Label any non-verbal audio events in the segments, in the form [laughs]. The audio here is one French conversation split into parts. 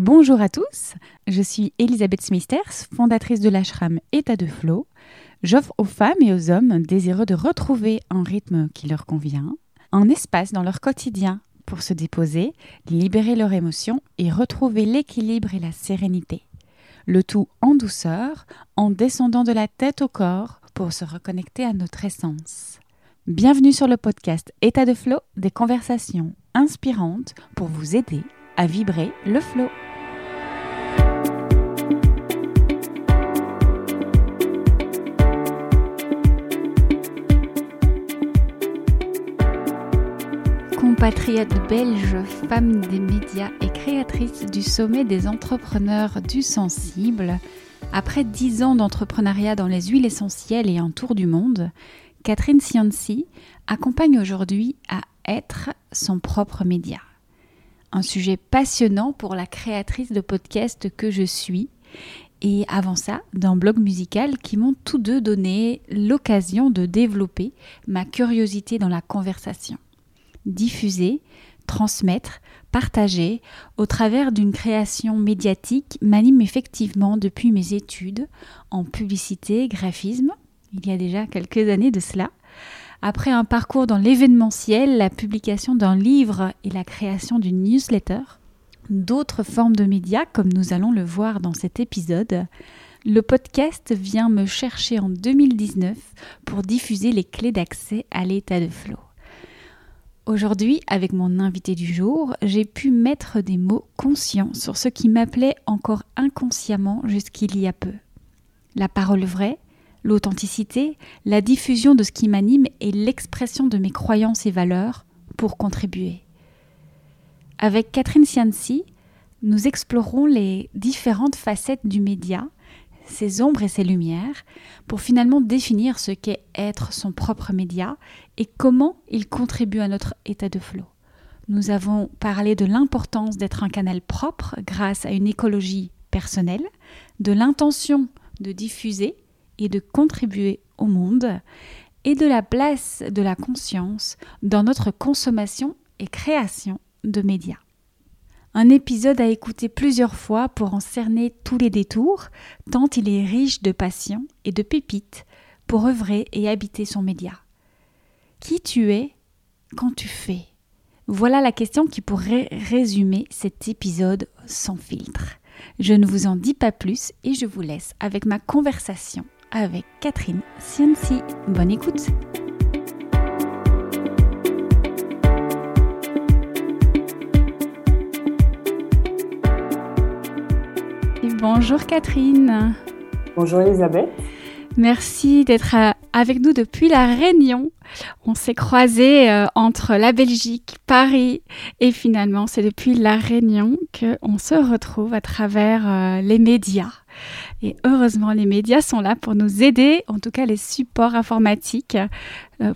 Bonjour à tous, je suis Elisabeth Smithers, fondatrice de l'ashram État de Flow. J'offre aux femmes et aux hommes désireux de retrouver un rythme qui leur convient, un espace dans leur quotidien pour se déposer, libérer leurs émotions et retrouver l'équilibre et la sérénité. Le tout en douceur, en descendant de la tête au corps pour se reconnecter à notre essence. Bienvenue sur le podcast État de Flow, des conversations inspirantes pour vous aider à vibrer le flow. Compatriote belge, femme des médias et créatrice du sommet des entrepreneurs du sensible, après dix ans d'entrepreneuriat dans les huiles essentielles et un tour du monde, Catherine Cianci accompagne aujourd'hui à être son propre média un sujet passionnant pour la créatrice de podcast que je suis. Et avant ça, d'un blog musical qui m'ont tous deux donné l'occasion de développer ma curiosité dans la conversation. Diffuser, transmettre, partager au travers d'une création médiatique m'anime effectivement depuis mes études en publicité, graphisme, il y a déjà quelques années de cela. Après un parcours dans l'événementiel, la publication d'un livre et la création d'une newsletter, d'autres formes de médias comme nous allons le voir dans cet épisode, le podcast vient me chercher en 2019 pour diffuser les clés d'accès à l'état de flow. Aujourd'hui, avec mon invité du jour, j'ai pu mettre des mots conscients sur ce qui m'appelait encore inconsciemment jusqu'il y a peu. La parole vraie, l'authenticité, la diffusion de ce qui m'anime et l'expression de mes croyances et valeurs pour contribuer. Avec Catherine Cianci, nous explorerons les différentes facettes du média, ses ombres et ses lumières, pour finalement définir ce qu'est être son propre média et comment il contribue à notre état de flot. Nous avons parlé de l'importance d'être un canal propre grâce à une écologie personnelle, de l'intention de diffuser et de contribuer au monde et de la place de la conscience dans notre consommation et création de médias. Un épisode à écouter plusieurs fois pour en cerner tous les détours, tant il est riche de passion et de pépites pour œuvrer et habiter son média. Qui tu es quand tu fais? Voilà la question qui pourrait résumer cet épisode sans filtre. Je ne vous en dis pas plus et je vous laisse avec ma conversation avec Catherine Cianci. Bonne écoute Bonjour Catherine. Bonjour Elisabeth. Merci d'être euh, avec nous depuis la Réunion. On s'est croisés euh, entre la Belgique, Paris et finalement c'est depuis la Réunion qu'on se retrouve à travers euh, les médias. Et heureusement, les médias sont là pour nous aider, en tout cas les supports informatiques,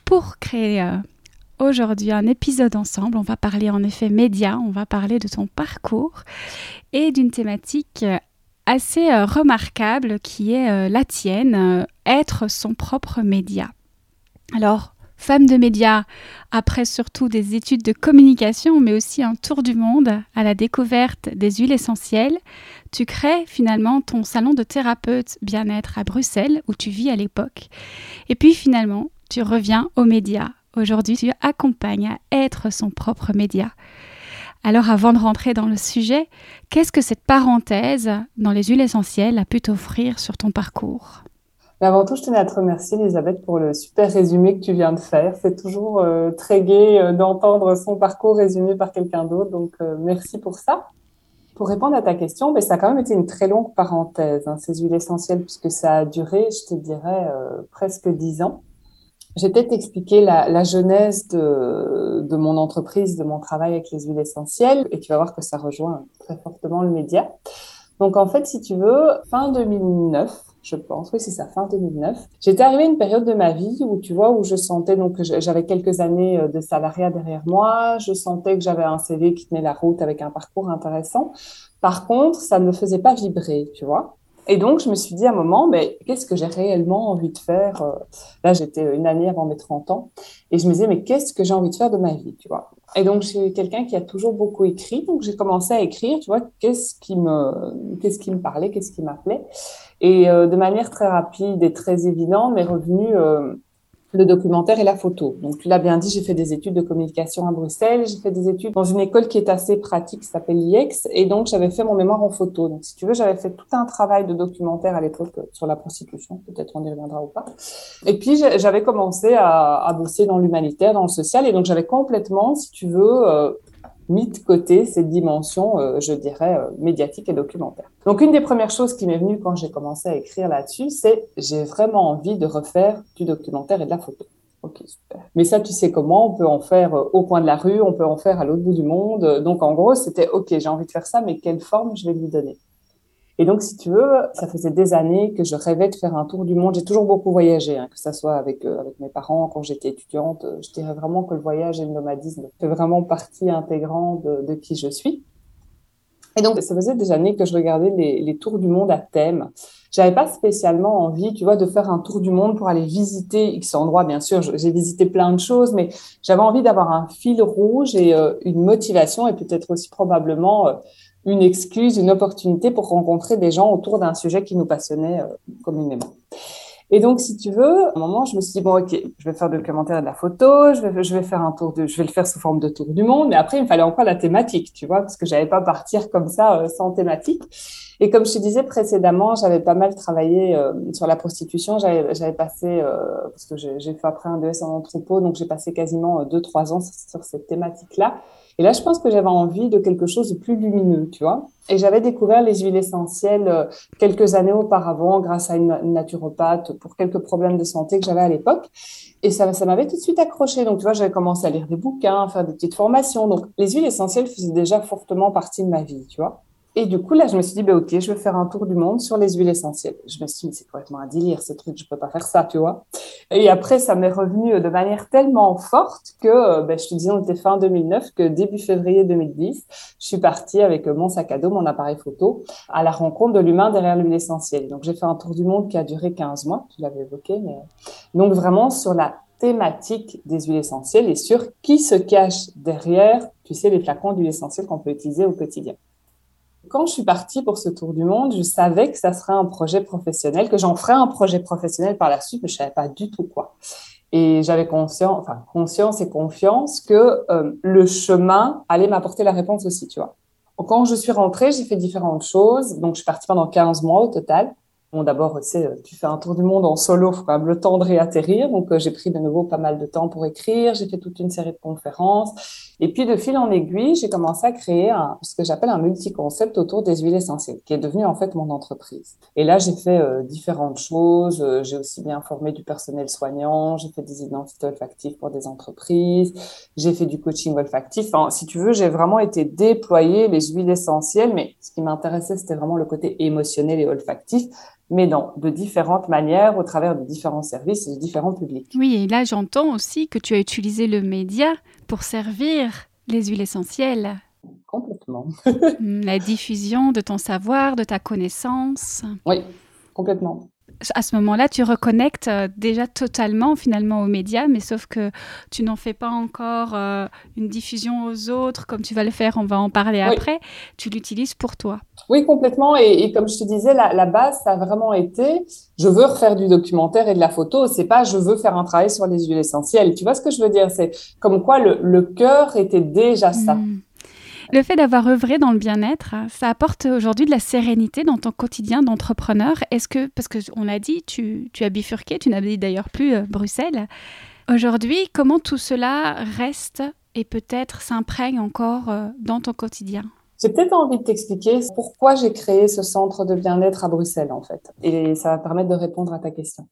pour créer aujourd'hui un épisode ensemble. On va parler en effet médias, on va parler de ton parcours et d'une thématique assez remarquable qui est la tienne, être son propre média. Alors, femme de médias, après surtout des études de communication, mais aussi un tour du monde à la découverte des huiles essentielles, tu crées finalement ton salon de thérapeute bien-être à Bruxelles, où tu vis à l'époque. Et puis finalement, tu reviens aux médias. Aujourd'hui, tu accompagnes à être son propre média. Alors avant de rentrer dans le sujet, qu'est-ce que cette parenthèse dans les huiles essentielles a pu t'offrir sur ton parcours? Avant tout, je tenais à te remercier, Elisabeth, pour le super résumé que tu viens de faire. C'est toujours euh, très gai euh, d'entendre son parcours résumé par quelqu'un d'autre, donc euh, merci pour ça. Pour répondre à ta question, ben, ça a quand même été une très longue parenthèse, hein, ces huiles essentielles, puisque ça a duré, je te dirais, presque dix ans. J'ai peut-être expliqué la, la genèse de, de mon entreprise, de mon travail avec les huiles essentielles, et tu vas voir que ça rejoint très fortement le média. Donc en fait, si tu veux, fin 2009, je pense. Oui, c'est ça, fin 2009. J'étais arrivée à une période de ma vie où, tu vois, où je sentais, donc, j'avais quelques années euh, de salariat derrière moi. Je sentais que j'avais un CV qui tenait la route avec un parcours intéressant. Par contre, ça ne me faisait pas vibrer, tu vois. Et donc, je me suis dit à un moment, mais qu'est-ce que j'ai réellement envie de faire euh, Là, j'étais une année avant mes 30 ans. Et je me disais, mais qu'est-ce que j'ai envie de faire de ma vie, tu vois? Et donc, je suis quelqu'un qui a toujours beaucoup écrit. Donc, j'ai commencé à écrire, tu vois, qu'est-ce qui me, qu'est-ce qui me parlait, qu'est-ce qui m'appelait? Et euh, de manière très rapide et très évidente, m'est revenu euh, le documentaire et la photo. Donc, tu l'as bien dit, j'ai fait des études de communication à Bruxelles. J'ai fait des études dans une école qui est assez pratique, qui s'appelle l'IEX. Et donc, j'avais fait mon mémoire en photo. Donc, si tu veux, j'avais fait tout un travail de documentaire à l'époque sur la prostitution. Peut-être on y reviendra ou pas. Et puis, j'avais commencé à, à, bosser dans l'humanitaire, dans le social. Et donc, j'avais complètement, si tu veux, euh, mis de côté cette dimension, euh, je dirais, euh, médiatique et documentaire. Donc, une des premières choses qui m'est venue quand j'ai commencé à écrire là-dessus, c'est j'ai vraiment envie de refaire du documentaire et de la photo. Ok, super. Mais ça, tu sais comment? On peut en faire euh, au coin de la rue, on peut en faire à l'autre bout du monde. Donc, en gros, c'était ok, j'ai envie de faire ça, mais quelle forme je vais lui donner? Et donc, si tu veux, ça faisait des années que je rêvais de faire un tour du monde. J'ai toujours beaucoup voyagé, hein, que ça soit avec euh, avec mes parents quand j'étais étudiante. Je dirais vraiment que le voyage et le nomadisme fait vraiment partie intégrante de, de qui je suis. Et donc, ça faisait des années que je regardais les, les tours du monde à thème. J'avais pas spécialement envie, tu vois, de faire un tour du monde pour aller visiter X endroits. Bien sûr, j'ai visité plein de choses, mais j'avais envie d'avoir un fil rouge et euh, une motivation et peut-être aussi probablement euh, une excuse, une opportunité pour rencontrer des gens autour d'un sujet qui nous passionnait euh, communément. Et donc, si tu veux, à un moment, je me suis dit, bon, ok, je vais faire du commentaire et de la photo, je vais, je vais faire un tour de, je vais le faire sous forme de tour du monde, mais après, il me fallait encore la thématique, tu vois, parce que j'avais pas partir comme ça euh, sans thématique. Et comme je te disais précédemment, j'avais pas mal travaillé euh, sur la prostitution. J'avais passé, euh, parce que j'ai fait après un DES en entrepôt, donc j'ai passé quasiment deux, trois ans sur cette thématique-là. Et là, je pense que j'avais envie de quelque chose de plus lumineux, tu vois. Et j'avais découvert les huiles essentielles euh, quelques années auparavant grâce à une naturopathe pour quelques problèmes de santé que j'avais à l'époque. Et ça, ça m'avait tout de suite accroché. Donc, tu vois, j'avais commencé à lire des bouquins, à faire des petites formations. Donc, les huiles essentielles faisaient déjà fortement partie de ma vie, tu vois. Et du coup, là, je me suis dit, bah, OK, je vais faire un tour du monde sur les huiles essentielles. Je me suis dit, c'est complètement un délire, ce truc, je peux pas faire ça, tu vois. Et après, ça m'est revenu de manière tellement forte que, ben, je te disais, on était fin 2009, que début février 2010, je suis partie avec mon sac à dos, mon appareil photo, à la rencontre de l'humain derrière l'huile essentielle. Donc, j'ai fait un tour du monde qui a duré 15 mois, tu l'avais évoqué, mais donc vraiment sur la thématique des huiles essentielles et sur qui se cache derrière, tu sais, les flacons d'huile essentielle qu'on peut utiliser au quotidien quand je suis partie pour ce tour du monde, je savais que ça serait un projet professionnel, que j'en ferais un projet professionnel par la suite, mais je savais pas du tout quoi. Et j'avais conscience, enfin conscience et confiance que euh, le chemin allait m'apporter la réponse aussi, tu vois. Quand je suis rentrée, j'ai fait différentes choses. Donc, je suis partie pendant 15 mois au total. Bon, d'abord, tu sais, tu fais un tour du monde en solo, faut quand même le temps de réatterrir. Donc, euh, j'ai pris de nouveau pas mal de temps pour écrire. J'ai fait toute une série de conférences. Et puis, de fil en aiguille, j'ai commencé à créer ce que j'appelle un multi-concept autour des huiles essentielles, qui est devenu en fait mon entreprise. Et là, j'ai fait euh, différentes choses. Euh, j'ai aussi bien formé du personnel soignant. J'ai fait des identités olfactives pour des entreprises. J'ai fait du coaching olfactif. Si tu veux, j'ai vraiment été déployer les huiles essentielles. Mais ce qui m'intéressait, c'était vraiment le côté émotionnel et olfactif mais non, de différentes manières, au travers de différents services et de différents publics. Oui, et là j'entends aussi que tu as utilisé le média pour servir les huiles essentielles. Complètement. [laughs] La diffusion de ton savoir, de ta connaissance. Oui, complètement à ce moment-là, tu reconnectes euh, déjà totalement finalement aux médias, mais sauf que tu n'en fais pas encore euh, une diffusion aux autres comme tu vas le faire, on va en parler après. Tu l'utilises pour toi. Oui, complètement. Et, comme je te disais, la, base, ça a vraiment été, je veux refaire du documentaire et de la photo. C'est pas, je veux faire un travail sur les huiles essentielles. Tu vois ce que je veux dire? C'est comme quoi le, cœur était déjà ça. Hmm. Le fait d'avoir œuvré dans le bien-être, ça apporte aujourd'hui de la sérénité dans ton quotidien d'entrepreneur. Est-ce que, parce qu'on l'a dit, tu, as bifurqué, tu n'habites d'ailleurs plus euh, Bruxelles. Aujourd'hui, comment tout cela reste et peut-être s'imprègne encore euh, dans ton quotidien? J'ai peut-être envie de t'expliquer pourquoi j'ai créé ce centre de bien-être à Bruxelles, en fait. Et ça va permettre de répondre à ta question.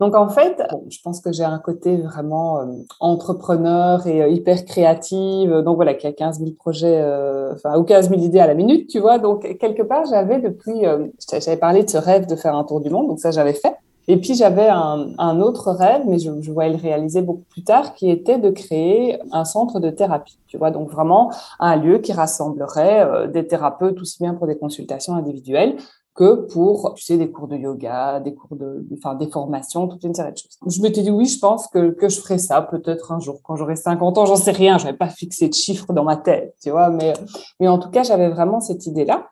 Donc en fait, je pense que j'ai un côté vraiment euh, entrepreneur et euh, hyper créative. Donc voilà, qui a 15 000 projets, euh, enfin ou 15 000 idées à la minute, tu vois. Donc quelque part, j'avais depuis, j'avais parlé de ce rêve de faire un tour du monde, donc ça j'avais fait. Et puis j'avais un, un, autre rêve, mais je, je voyais le réaliser beaucoup plus tard, qui était de créer un centre de thérapie. Tu vois, donc vraiment un lieu qui rassemblerait des thérapeutes aussi bien pour des consultations individuelles que pour, tu sais, des cours de yoga, des cours de, enfin, des formations, toute une série de choses. Je m'étais dit, oui, je pense que, que je ferai ça peut-être un jour quand j'aurai 50 ans, j'en sais rien, j'avais pas fixé de chiffres dans ma tête, tu vois, mais, mais en tout cas, j'avais vraiment cette idée-là.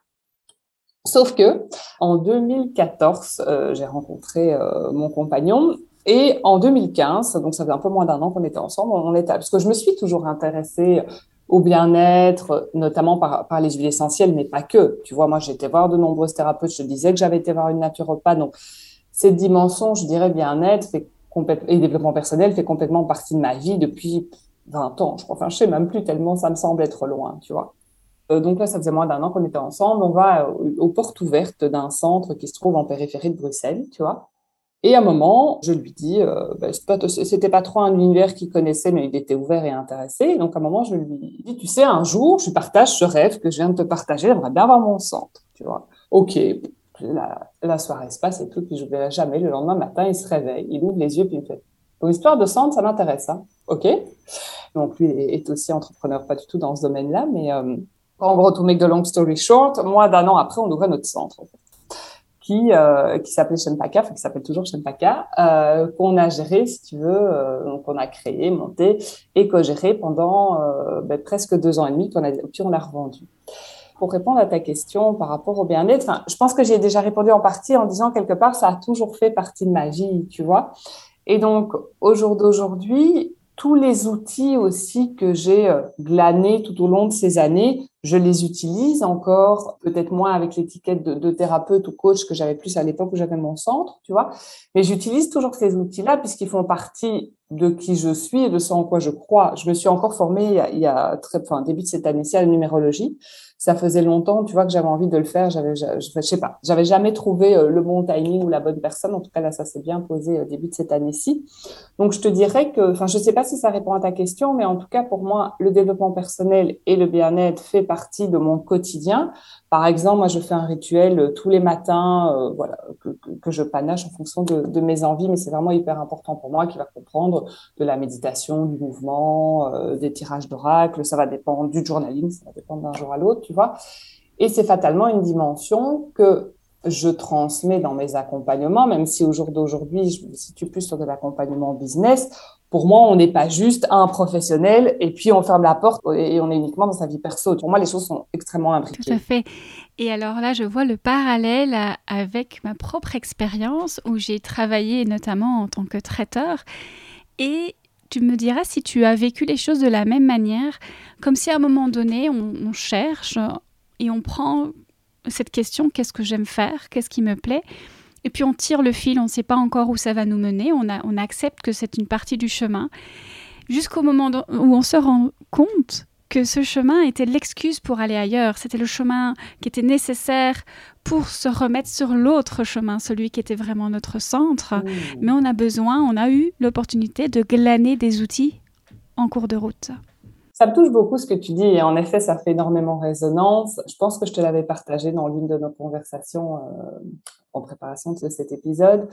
Sauf que, en 2014, euh, j'ai rencontré euh, mon compagnon et en 2015, donc ça fait un peu moins d'un an qu'on était ensemble, on était, parce que je me suis toujours intéressée au bien-être, notamment par, par les huiles essentielles, mais pas que. Tu vois, moi, j'ai été voir de nombreuses thérapeutes. Je disais que j'avais été voir une naturopathe. Donc, cette dimension, je dirais, bien-être fait et développement personnel fait complètement partie de ma vie depuis 20 ans. Je crois, enfin, je sais même plus tellement ça me semble être loin, tu vois. Euh, donc là, ça faisait moins d'un an qu'on était ensemble. On va aux portes ouvertes d'un centre qui se trouve en périphérie de Bruxelles, tu vois. Et à un moment, je lui dis, euh, ben, c'était pas trop un univers qu'il connaissait, mais il était ouvert et intéressé. Donc à un moment, je lui dis, tu sais, un jour, je partage ce rêve que je viens de te partager, j'aimerais bien avoir mon centre, tu vois. Ok, la, soirée se passe et tout, puis je ne jamais. Le lendemain matin, il se réveille, il ouvre les yeux, puis il me fait, pour histoire de centre, ça m'intéresse, hein. Ok. Donc lui est aussi entrepreneur, pas du tout dans ce domaine-là, mais euh, en gros, to make the long story short, moi, d'un an après, on ouvrait notre centre. Qui euh, qui s'appelait Shenpaka, enfin qui s'appelle toujours Shenpaka, euh, qu'on a géré, si tu veux, euh, donc on a créé, monté et co-géré pendant euh, ben, presque deux ans et demi, qu'on a, puis on l'a revendu. Pour répondre à ta question par rapport au bien-être, enfin, je pense que j'ai déjà répondu en partie en disant quelque part ça a toujours fait partie de ma vie, tu vois. Et donc au jour d'aujourd'hui, tous les outils aussi que j'ai euh, glanés tout au long de ces années, je les utilise encore, peut-être moins avec l'étiquette de, thérapeute ou coach que j'avais plus à l'époque où j'avais mon centre, tu vois. Mais j'utilise toujours ces outils-là puisqu'ils font partie de qui je suis et de ce en quoi je crois. Je me suis encore formée il y a, il y a très, enfin, début de cette année-ci à la numérologie ça faisait longtemps, tu vois, que j'avais envie de le faire. J'avais, je, je, sais pas, j'avais jamais trouvé euh, le bon timing ou la bonne personne. En tout cas, là, ça s'est bien posé au début de cette année-ci. Donc, je te dirais que, enfin, je sais pas si ça répond à ta question, mais en tout cas, pour moi, le développement personnel et le bien-être fait partie de mon quotidien. Par exemple, moi, je fais un rituel euh, tous les matins, euh, voilà, que, que, je panache en fonction de, de mes envies, mais c'est vraiment hyper important pour moi qui va comprendre de la méditation, du mouvement, des tirages d'oracle. Ça va dépendre du journaling, ça va dépendre d'un jour à l'autre vois. Et c'est fatalement une dimension que je transmets dans mes accompagnements, même si au jour d'aujourd'hui, je me situe plus sur de l'accompagnement business. Pour moi, on n'est pas juste un professionnel et puis on ferme la porte et on est uniquement dans sa vie perso. Pour moi, les choses sont extrêmement imbriquées. Tout à fait. Et alors là, je vois le parallèle avec ma propre expérience où j'ai travaillé notamment en tant que traiteur. Et tu me diras si tu as vécu les choses de la même manière, comme si à un moment donné, on, cherche et on prend cette question, qu'est-ce que j'aime faire, qu'est-ce qui me plaît, et puis on tire le fil, on ne sait pas encore où ça va nous mener, on, on accepte que c'est une partie du chemin, jusqu'au moment où on se rend compte que ce chemin était l'excuse pour aller ailleurs. C'était le chemin qui était nécessaire pour se remettre sur l'autre chemin, celui qui était vraiment notre centre. Mais on a besoin, on a eu l'opportunité de glaner des outils en cours de route. Ça me touche beaucoup ce que tu dis et en effet, ça fait énormément résonance. Je pense que je te l'avais partagé dans l'une de nos conversations euh, en préparation de cet épisode.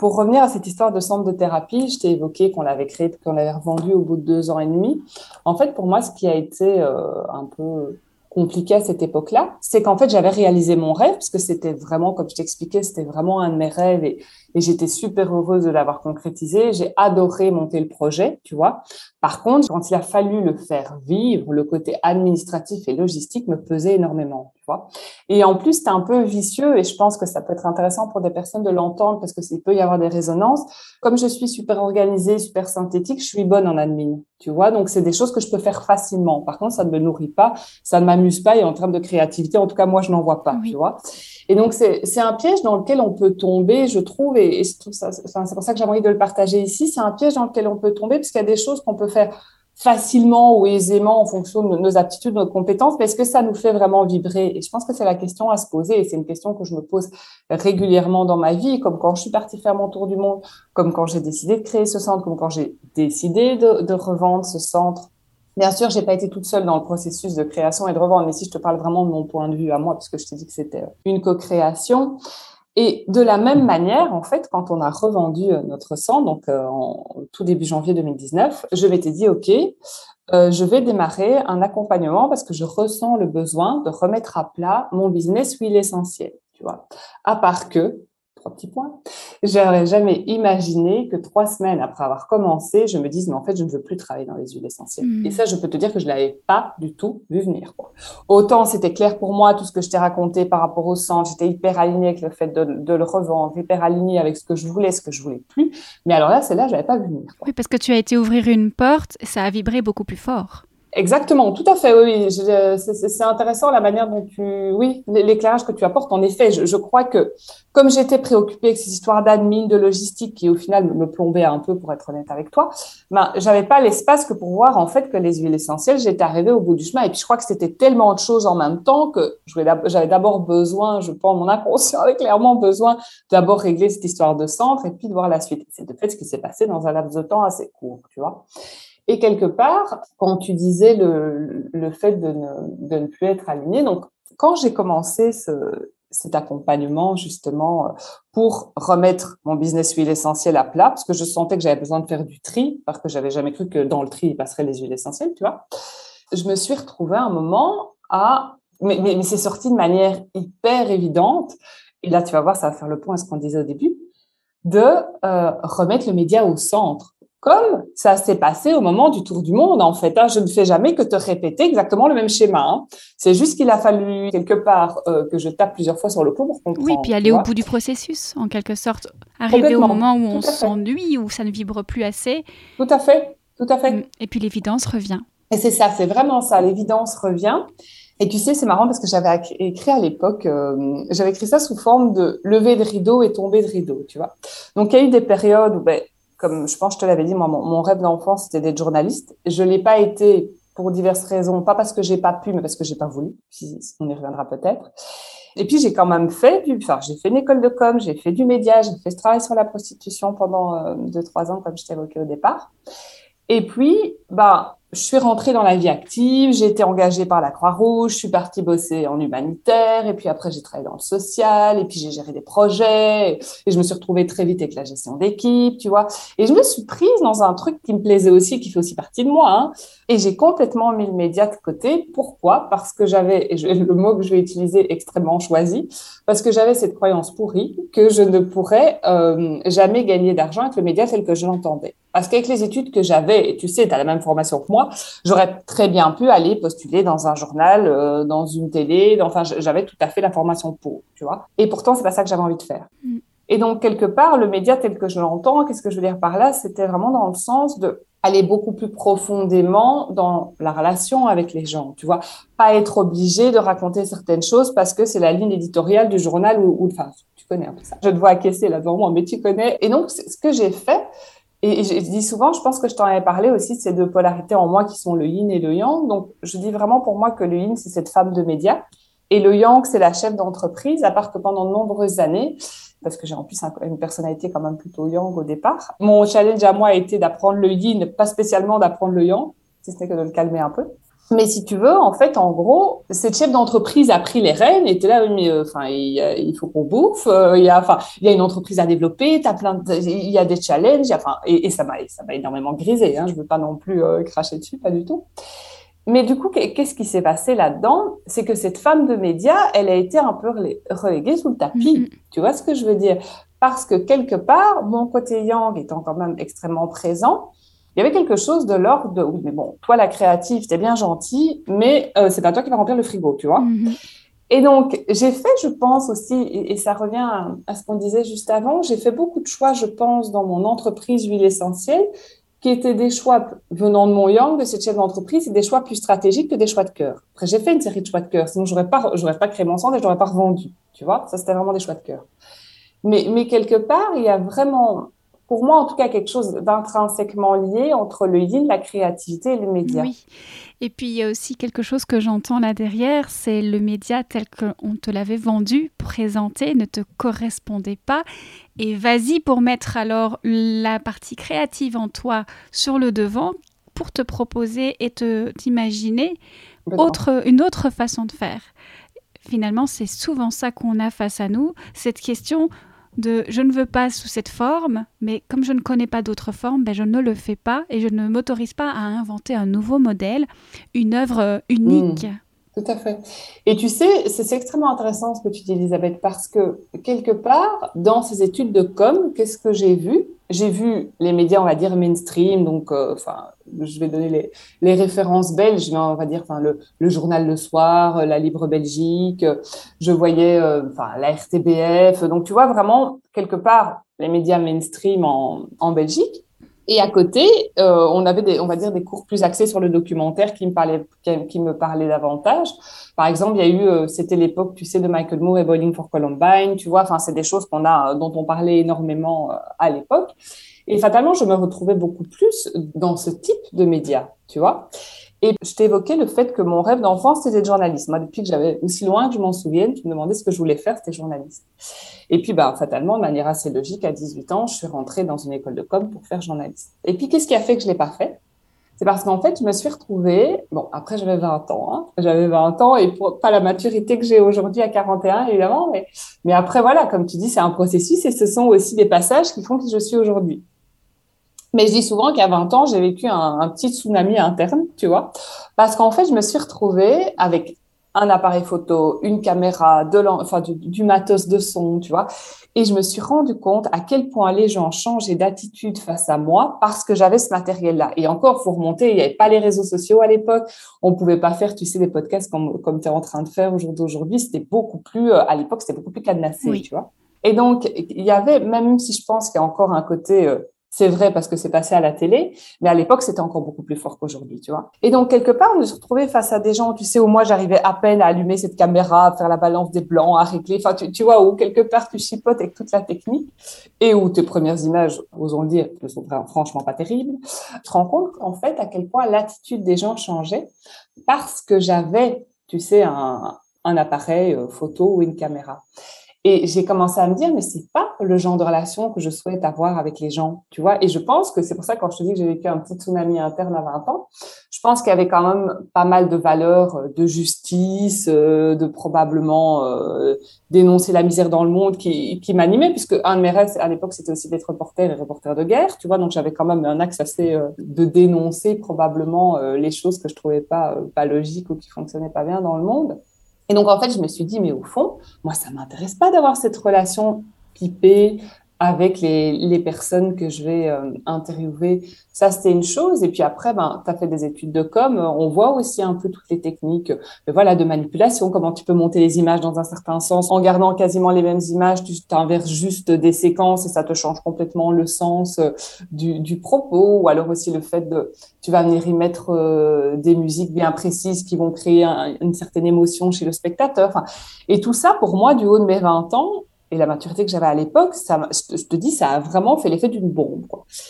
Pour revenir à cette histoire de centre de thérapie, je t'ai évoqué qu'on l'avait créé, qu'on l'avait revendu au bout de deux ans et demi. En fait, pour moi, ce qui a été euh, un peu compliqué à cette époque-là, c'est qu'en fait, j'avais réalisé mon rêve, parce que c'était vraiment, comme je t'expliquais, c'était vraiment un de mes rêves et j'étais super heureuse de l'avoir concrétisé. J'ai adoré monter le projet, tu vois. Par contre, quand il a fallu le faire vivre, le côté administratif et logistique me pesait énormément, tu vois. Et en plus, c'était un peu vicieux et je pense que ça peut être intéressant pour des personnes de l'entendre parce que il peut y avoir des résonances. Comme je suis super organisée, super synthétique, je suis bonne en admin, tu vois. Donc, c'est des choses que je peux faire facilement. Par contre, ça ne me nourrit pas, ça ne m'amuse pas et en termes de créativité, en tout cas, moi, je n'en vois pas, tu vois. Et donc, c'est un piège dans lequel on peut tomber, je trouve, et, c'est pour ça que j'ai envie de le partager ici. C'est un piège dans lequel on peut tomber parce qu'il y a des choses qu'on peut faire facilement ou aisément en fonction de nos aptitudes, de nos compétences, mais est-ce que ça nous fait vraiment vibrer? Et je pense que c'est la question à se poser, et c'est une question que je me pose régulièrement dans ma vie, comme quand je suis partie faire mon tour du monde, comme quand j'ai décidé de créer ce centre, comme quand j'ai décidé de revendre ce centre Bien sûr, j'ai pas été toute seule dans le processus de création et de revente, mais si je te parle vraiment de mon point de vue à moi, puisque je t'ai dit que c'était une co-création. Et de la même manière, en fait, quand on a revendu euh, notre sang, donc euh, en tout début janvier 2019, je m'étais dit, OK, euh, je vais démarrer un accompagnement parce que je ressens le besoin de remettre à plat mon business huile essentielle tu vois. À part que, trois petits points. J'aurais jamais imaginé que trois semaines après avoir commencé, je me dise, mais en fait, je ne veux plus travailler dans les huiles essentielles. Hmm. Et ça, je peux te dire que je l'avais pas du tout vu venir. Quoi. Autant c'était clair pour moi, tout ce que je t'ai raconté par rapport au centre, j'étais hyper alignée avec le fait de, de, le revendre, hyper alignée avec ce que je voulais, ce que je voulais plus. Mais alors là, c'est là, je l'avais pas vu venir. Oui, parce que tu as été ouvrir une porte, ça a vibré beaucoup plus fort. Exactement, tout à fait. Oui, c'est intéressant la manière dont tu, oui, l'éclairage que tu apportes. En effet, je, crois que comme j'étais préoccupée avec ces histoires d'admin, de logistique, qui au final me plombaient un peu, pour être honnête avec toi, ben j'avais pas l'espace que pour voir en fait que les huiles essentielles. J'étais arrivée au bout du chemin et puis je crois que c'était tellement de choses en même temps que j'avais d'abord besoin, je pense, mon inconscient avait clairement besoin d'abord régler cette histoire de centre et puis de voir la suite. C'est de fait ce qui s'est passé dans un laps de temps assez court, tu vois. Et quelque part, quand tu disais le, le fait de ne, de ne plus être aligné, donc quand j'ai commencé ce, cet accompagnement justement pour remettre mon business huile essentielle à plat, parce que je sentais que j'avais besoin de faire du tri, parce que j'avais jamais cru que dans le tri, il passerait les huiles essentielles, tu vois. Je me suis retrouvée un moment à... Mais, mais, mais c'est sorti de manière hyper évidente, et là tu vas voir, ça va faire le point à ce qu'on disait au début, de euh, remettre le média au centre comme ça s'est passé au moment du tour du monde, en fait. Hein. Je ne fais jamais que te répéter exactement le même schéma. Hein. C'est juste qu'il a fallu quelque part euh, que je tape plusieurs fois sur le pot pour comprendre. Oui, puis aller au bout du processus, en quelque sorte. Arriver au moment où on s'ennuie, où ça ne vibre plus assez. Tout à fait, tout à fait. Mm. Et puis l'évidence revient. Et c'est ça, c'est vraiment ça. L'évidence revient. Et tu sais, c'est marrant parce que j'avais écrit à l'époque, euh, j'avais écrit ça sous forme de lever de rideau et tomber de rideau, tu vois. Donc, il y a eu des périodes où ben, comme je pense je te l'avais dit, mon, rêve d'enfant, c'était d'être journaliste. Je l'ai pas été pour diverses raisons, pas parce que j'ai pas pu, mais parce que j'ai pas voulu. on y reviendra peut-être. Et puis j'ai quand même fait du, enfin j'ai fait une école de com, j'ai fait du média, j'ai fait ce travail sur la prostitution pendant euh, deux trois ans comme je t'évoquais au départ. Et puis, bah je suis rentrée dans la vie active, j'ai été engagée par la Croix-Rouge, je suis partie bosser en humanitaire, et puis après j'ai travaillé dans le social, et puis j'ai géré des projets, et je me suis retrouvée très vite avec la gestion d'équipe, tu vois. Et je me suis prise dans un truc qui me plaisait aussi, qui fait aussi partie de moi, hein, et j'ai complètement mis le média de côté. Pourquoi? Parce que j'avais, et le mot que je vais utiliser extrêmement choisi, parce que j'avais cette croyance pourrie que je ne pourrais euh, jamais gagner d'argent avec le média tel que je l'entendais. Parce qu'avec les études que j'avais, et tu sais, tu as la même formation que moi, j'aurais très bien pu aller postuler dans un journal, euh, dans une télé, enfin, j'avais tout à fait la formation pour, tu vois. Et pourtant, c'est pas ça que j'avais envie de faire. Et donc, quelque part, le média tel que je l'entends, qu'est-ce que je veux dire par là C'était vraiment dans le sens de aller beaucoup plus profondément dans la relation avec les gens, tu vois. Pas être obligé de raconter certaines choses parce que c'est la ligne éditoriale du journal ou, enfin, tu connais un peu ça. Je te vois acquiescer là devant moi, mais tu connais. Et donc, ce que j'ai fait, et je dis souvent, je pense que je t'en avais parlé aussi de deux polarités en moi qui sont le yin et le yang. Donc, je dis vraiment pour moi que le yin, c'est cette femme de médias. Et le yang, c'est la chef d'entreprise, à part que pendant de nombreuses années, parce que j'ai en plus une personnalité quand même plutôt yang au départ, mon challenge à moi a été d'apprendre le yin, pas spécialement d'apprendre le yang, si ce n'est que de le calmer un peu. Mais si tu veux, en fait, en gros, cette chef d'entreprise a pris les rênes et était là, mais euh, enfin, il, faut qu'on bouffe. Euh, il y a, enfin, il y a une entreprise à développer. T'as plein, il y a des challenges. enfin, et, et, ça m'a, ça m'a énormément grisé. Hein, je veux pas non plus euh, cracher dessus, pas du tout. Mais du coup, qu'est-ce qui s'est passé là-dedans? C'est que cette femme de médias, elle a été un peu reléguée sous le tapis. Mm-hmm. Tu vois ce que je veux dire? Parce que quelque part, mon côté yang étant quand même extrêmement présent, il y avait quelque chose de l'ordre de oui, mais bon, toi la créative, t'es bien gentil, mais euh, c'est pas toi qui vas remplir le frigo, tu vois? Mhm. Et donc j'ai fait, je pense aussi, et, ça revient à, ce qu'on disait juste avant, j'ai fait beaucoup de choix, je pense, dans mon entreprise huile essentielle, qui étaient des choix venant de mon yang, de cette chef d'entreprise, et des choix plus stratégiques que des choix de cœur. Après, j'ai fait une série de choix de cœur, sinon j'aurais pas, j'aurais pas créé mon centre et je n'aurais pas revendu, tu vois? Ça, c'était vraiment des choix de cœur. Mais, mais quelque part, il y a vraiment pour moi, en tout cas, quelque chose d'intrinsèquement lié entre le yin, la créativité et le média. Oui. Et puis, il y a aussi quelque chose que j'entends là derrière, c'est le média tel qu'on te l'avait vendu, présenté, ne te correspondait pas. Et vas-y pour mettre alors la partie créative en toi sur le devant pour te proposer et te t'imaginer autre, une autre façon de faire. Finalement, c'est souvent ça qu'on a face à nous, cette question de je ne veux pas sous cette forme, mais comme je ne connais pas d'autres formes, ben je ne le fais pas et je ne m'autorise pas à inventer un nouveau modèle, une œuvre unique. Mmh. Tout à fait. Et tu sais, c'est extrêmement intéressant ce que tu dis, Elisabeth, parce que quelque part, dans ces études de com, qu'est-ce que j'ai vu? J'ai vu les médias, on va dire mainstream, donc, euh, je vais donner les, références belges, mais on va dire, le, journal Le Soir, la Libre Belgique. Je voyais, euh, la RTBF. Donc, tu vois vraiment quelque part les médias mainstream en Belgique. Et à côté, euh, on avait des, on va dire des cours plus axés sur le documentaire qui me parlait, qui, me parlait davantage. Par exemple, il y a eu, euh, c'était l'époque, tu sais, de Michael Moore et Bowling for Columbine, tu vois. Enfin, c'est des choses qu'on a, dont on parlait énormément euh, à l'époque. Et fatalement, je me retrouvais beaucoup plus dans ce type de médias, tu vois. Et je t'ai évoqué le fait que mon rêve d'enfance, c'était de journaliste. Moi, depuis que j'avais, aussi loin que je m'en souvienne, tu me demandais ce que je voulais faire, c'était journaliste. Et puis, bah, fatalement, de manière assez logique, à 18 ans, je suis rentrée dans une école de com pour faire journaliste. Et puis, qu'est-ce qui a fait que je l'ai pas fait? C'est parce qu'en fait, je me suis retrouvée, bon, après, j'avais 20 ans, hein. J'avais 20 ans et pas la maturité que j'ai aujourd'hui à 41, évidemment, mais après, voilà, comme tu dis, c'est un processus et ce sont aussi des passages qui font que je suis aujourd'hui. Mais je dis souvent qu'à 20 ans, j'ai vécu un, un, petit tsunami interne, tu vois, parce qu'en fait, je me suis retrouvée avec un appareil photo, une caméra, de enfin, du, du, matos de son, tu vois, et je me suis rendu compte à quel point les gens changeaient d'attitude face à moi parce que j'avais ce matériel-là. Et encore, faut remonter, il n'y avait pas les réseaux sociaux à l'époque, on pouvait pas faire, tu sais, des podcasts comme, comme tu es en train de faire aujourd'hui. C'était beaucoup plus, euh, à l'époque, c'était beaucoup plus cadenassé, tu vois. Et donc, il y avait, même si je pense qu'il y a encore un côté euh, c'est vrai parce que c'est passé à la télé, mais à l'époque, c'était encore beaucoup plus fort qu'aujourd'hui, tu vois. Et donc, quelque part, on se retrouvait face à des gens, tu sais, où moi, j'arrivais à peine à allumer cette caméra, à faire la balance des blancs, à régler, enfin, tu, tu vois, où quelque part, tu chipotes avec toute la technique et où tes premières images, osons dire, ne sont franchement pas terribles. Tu te rends compte, en fait, à quel point l'attitude des gens changeait parce que j'avais, tu sais, un, un appareil euh, photo ou une caméra. Et j'ai commencé à me dire, mais c'est pas le genre de relation que je souhaite avoir avec les gens, tu vois. Et je pense que c'est pour ça quand je te dis que j'ai vécu un petit tsunami interne à 20 ans, je pense qu'il y avait quand même pas mal de valeurs euh, de justice, euh, de probablement euh, dénoncer la misère dans le monde qui, qui m'animait, puisque un de mes rêves à l'époque c'était aussi d'être reporter et reporter de guerre, tu vois. Donc j'avais quand même un axe assez de dénoncer probablement les choses que je trouvais pas pas logiques ou qui fonctionnaient pas bien dans le monde. Et donc, en fait, je me suis dit, mais au fond, moi, ça m'intéresse pas d'avoir cette relation pipée, avec les, les, personnes que je vais euh, interviewer. Ça, c'était une chose. Et puis après, ben, tu as fait des études de com. On voit aussi un peu toutes les techniques de, voilà, de manipulation, comment tu peux monter les images dans un certain sens. En gardant quasiment les mêmes images, tu t'inverses juste des séquences et ça te change complètement le sens euh, du, du propos. Ou alors aussi le fait de, tu vas venir y mettre euh, des musiques bien précises qui vont créer une certaine émotion chez le spectateur. Et tout ça, pour moi, du haut de mes 20 ans, et la maturité que j'avais à l'époque, ça, je te dis, ça a vraiment fait l'effet d'une bombe.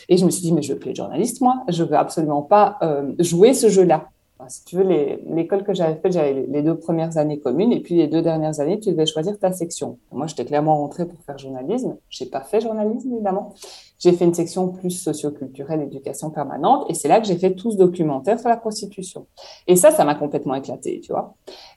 Et je me suis dit, mais je veux plus être journaliste, moi. Je veux absolument pas euh, jouer ce jeu-là. Si tu veux, l'école que j'avais faite, j'avais les deux premières années communes, et puis les deux dernières années, tu devais choisir ta section. Moi, j'étais clairement rentrée pour faire journalisme. J'ai pas fait journalisme, évidemment. J'ai fait une section plus socioculturelle, éducation permanente, et c'est là que j'ai fait tout ce documentaire sur la prostitution. Et ça, ça m'a complètement éclaté, tu vois.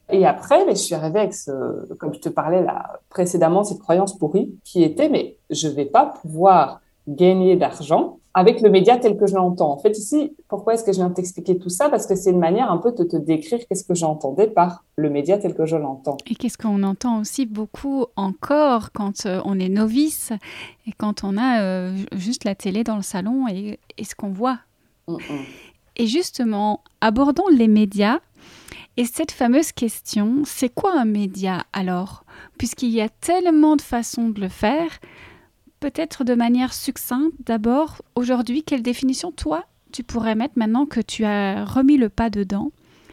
Et après, je suis arrivée avec ce, comme je te parlais là précédemment, cette croyance pourrie qui était, mais je vais pas pouvoir gagner d'argent avec le média tel que je l'entends. En fait, ici, pourquoi est-ce que je viens de t'expliquer tout ça? Parce que c'est une manière un peu de te décrire qu'est-ce que j'entendais par le média tel que je l'entends. Et qu'est-ce qu'on entend aussi beaucoup encore quand euh, on est novice et quand on a euh, juste la télé dans le salon et, ce qu'on voit? Et justement, abordons les médias et cette fameuse question, c'est quoi un média alors? Puisqu'il y a tellement de façons de le faire, peut-être de manière succincte d'abord, aujourd'hui, quelle définition toi tu pourrais mettre maintenant que tu as remis le pas dedans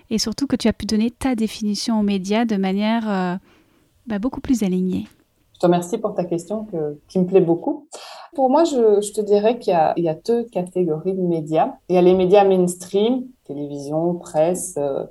et surtout que tu as pu donner ta définition aux médias de manière euh, bah, beaucoup plus alignée? Je te remercie pour ta question qui me plaît beaucoup. Pour moi, je, te dirais qu'il y, a deux catégories de médias. Il y a les médias mainstream, télévision, presse. Euh,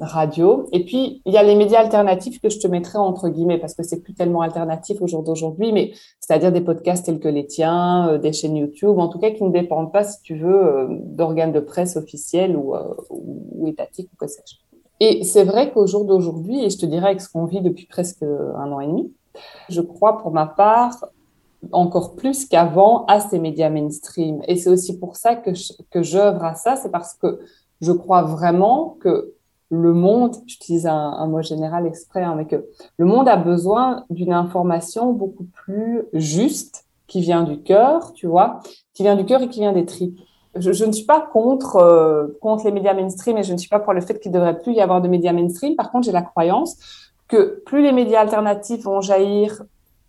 radio. Et puis, il y a les médias alternatifs que je te mettrai entre guillemets parce que c'est plus tellement alternatif au jour d'aujourd'hui, mais c'est-à-dire des podcasts tels que les tiens, euh, des chaînes YouTube, en tout cas qui ne dépendent pas, si tu veux, euh, d'organes de presse officiels ou, euh, ou étatiques ou que sais-je. Et c'est vrai qu'au jour d'aujourd'hui, et je te dirais avec ce qu'on vit depuis presque un an et demi, je crois pour ma part encore plus qu'avant à ces médias mainstream. Et c'est aussi pour ça que que j'œuvre à ça, c'est parce que je crois vraiment que le monde, j'utilise un, mot général exprès, hein, mais que le monde a besoin d'une information beaucoup plus juste, qui vient du cœur, tu vois, qui vient du cœur et qui vient des tripes. Je, je ne suis pas contre euh, contre les médias mainstream et je ne suis pas pour le fait qu'il devrait plus y avoir de médias mainstream. Par contre, j'ai la croyance que plus les médias alternatifs vont jaillir,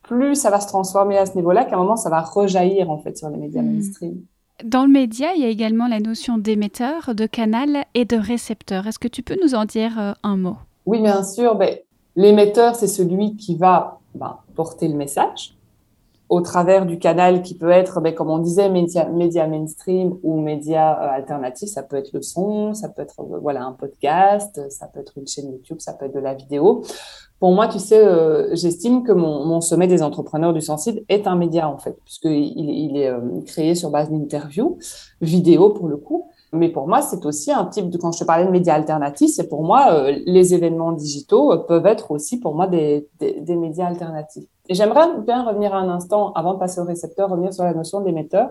plus ça va se transformer à ce niveau-là, qu'à un moment ça va rejaillir en fait sur les médias hmm. mainstream. Dans le média, il y a également la notion d'émetteur, de canal et de récepteur. Est-ce que tu peux nous en dire euh, un mot? Oui, bien sûr. Ben, l'émetteur, c'est celui qui va ben, porter le message au travers du canal qui peut être, ben, comme on disait, média, mainstream ou média euh, alternatif. Ça peut être le son, ça peut être euh, voilà un podcast, ça peut être une chaîne YouTube, ça peut être de la vidéo. Pour moi, tu sais, euh, j'estime que mon, sommet des entrepreneurs du sensible est un média en fait, puisqu'il il est créé sur base d'interviews, vidéo pour le coup. Mais pour moi, c'est aussi un type de, quand je te parlais de médias alternatifs, c'est pour moi, les événements digitaux peuvent être aussi pour moi des médias alternatifs. Et j'aimerais bien revenir un instant, avant de passer au récepteur, revenir sur la notion d'émetteur.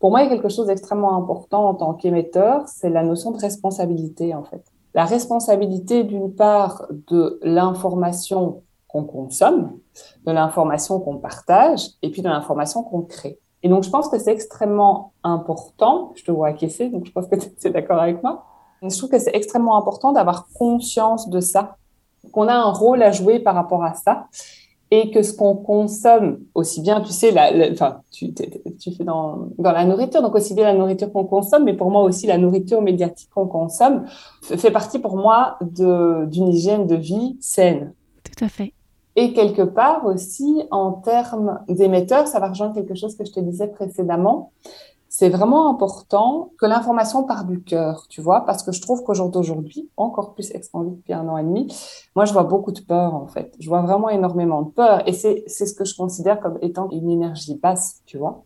Pour moi, il y a quelque chose d'extrêmement important en tant qu'émetteur, c'est la notion de responsabilité, en fait. La responsabilité, d'une part, de l'information qu'on consomme, de l'information qu'on partage, et puis de l'information qu'on crée. Et donc, je pense que c'est extrêmement important. Je te vois acquiescer, donc je pense que tu es d'accord avec moi. je trouve que c'est extrêmement important d'avoir conscience de ça, qu'on a un rôle à jouer par rapport à ça et que ce qu'on consomme, aussi bien, tu sais, la, enfin, tu, tu fais dans, dans la nourriture, donc aussi bien la nourriture qu'on consomme, mais pour moi aussi la nourriture médiatique qu'on consomme fait partie pour moi d'une hygiène de vie saine. Tout à fait. Et quelque part aussi, en termes d'émetteurs, ça va rejoindre quelque chose que je te disais précédemment, c'est vraiment important que l'information part du cœur, tu vois, parce que je trouve qu'aujourd'hui, encore plus expandu depuis un an et demi, moi, je vois beaucoup de peur, en fait. Je vois vraiment énormément de peur. Et c'est ce que je considère comme étant une énergie basse, tu vois.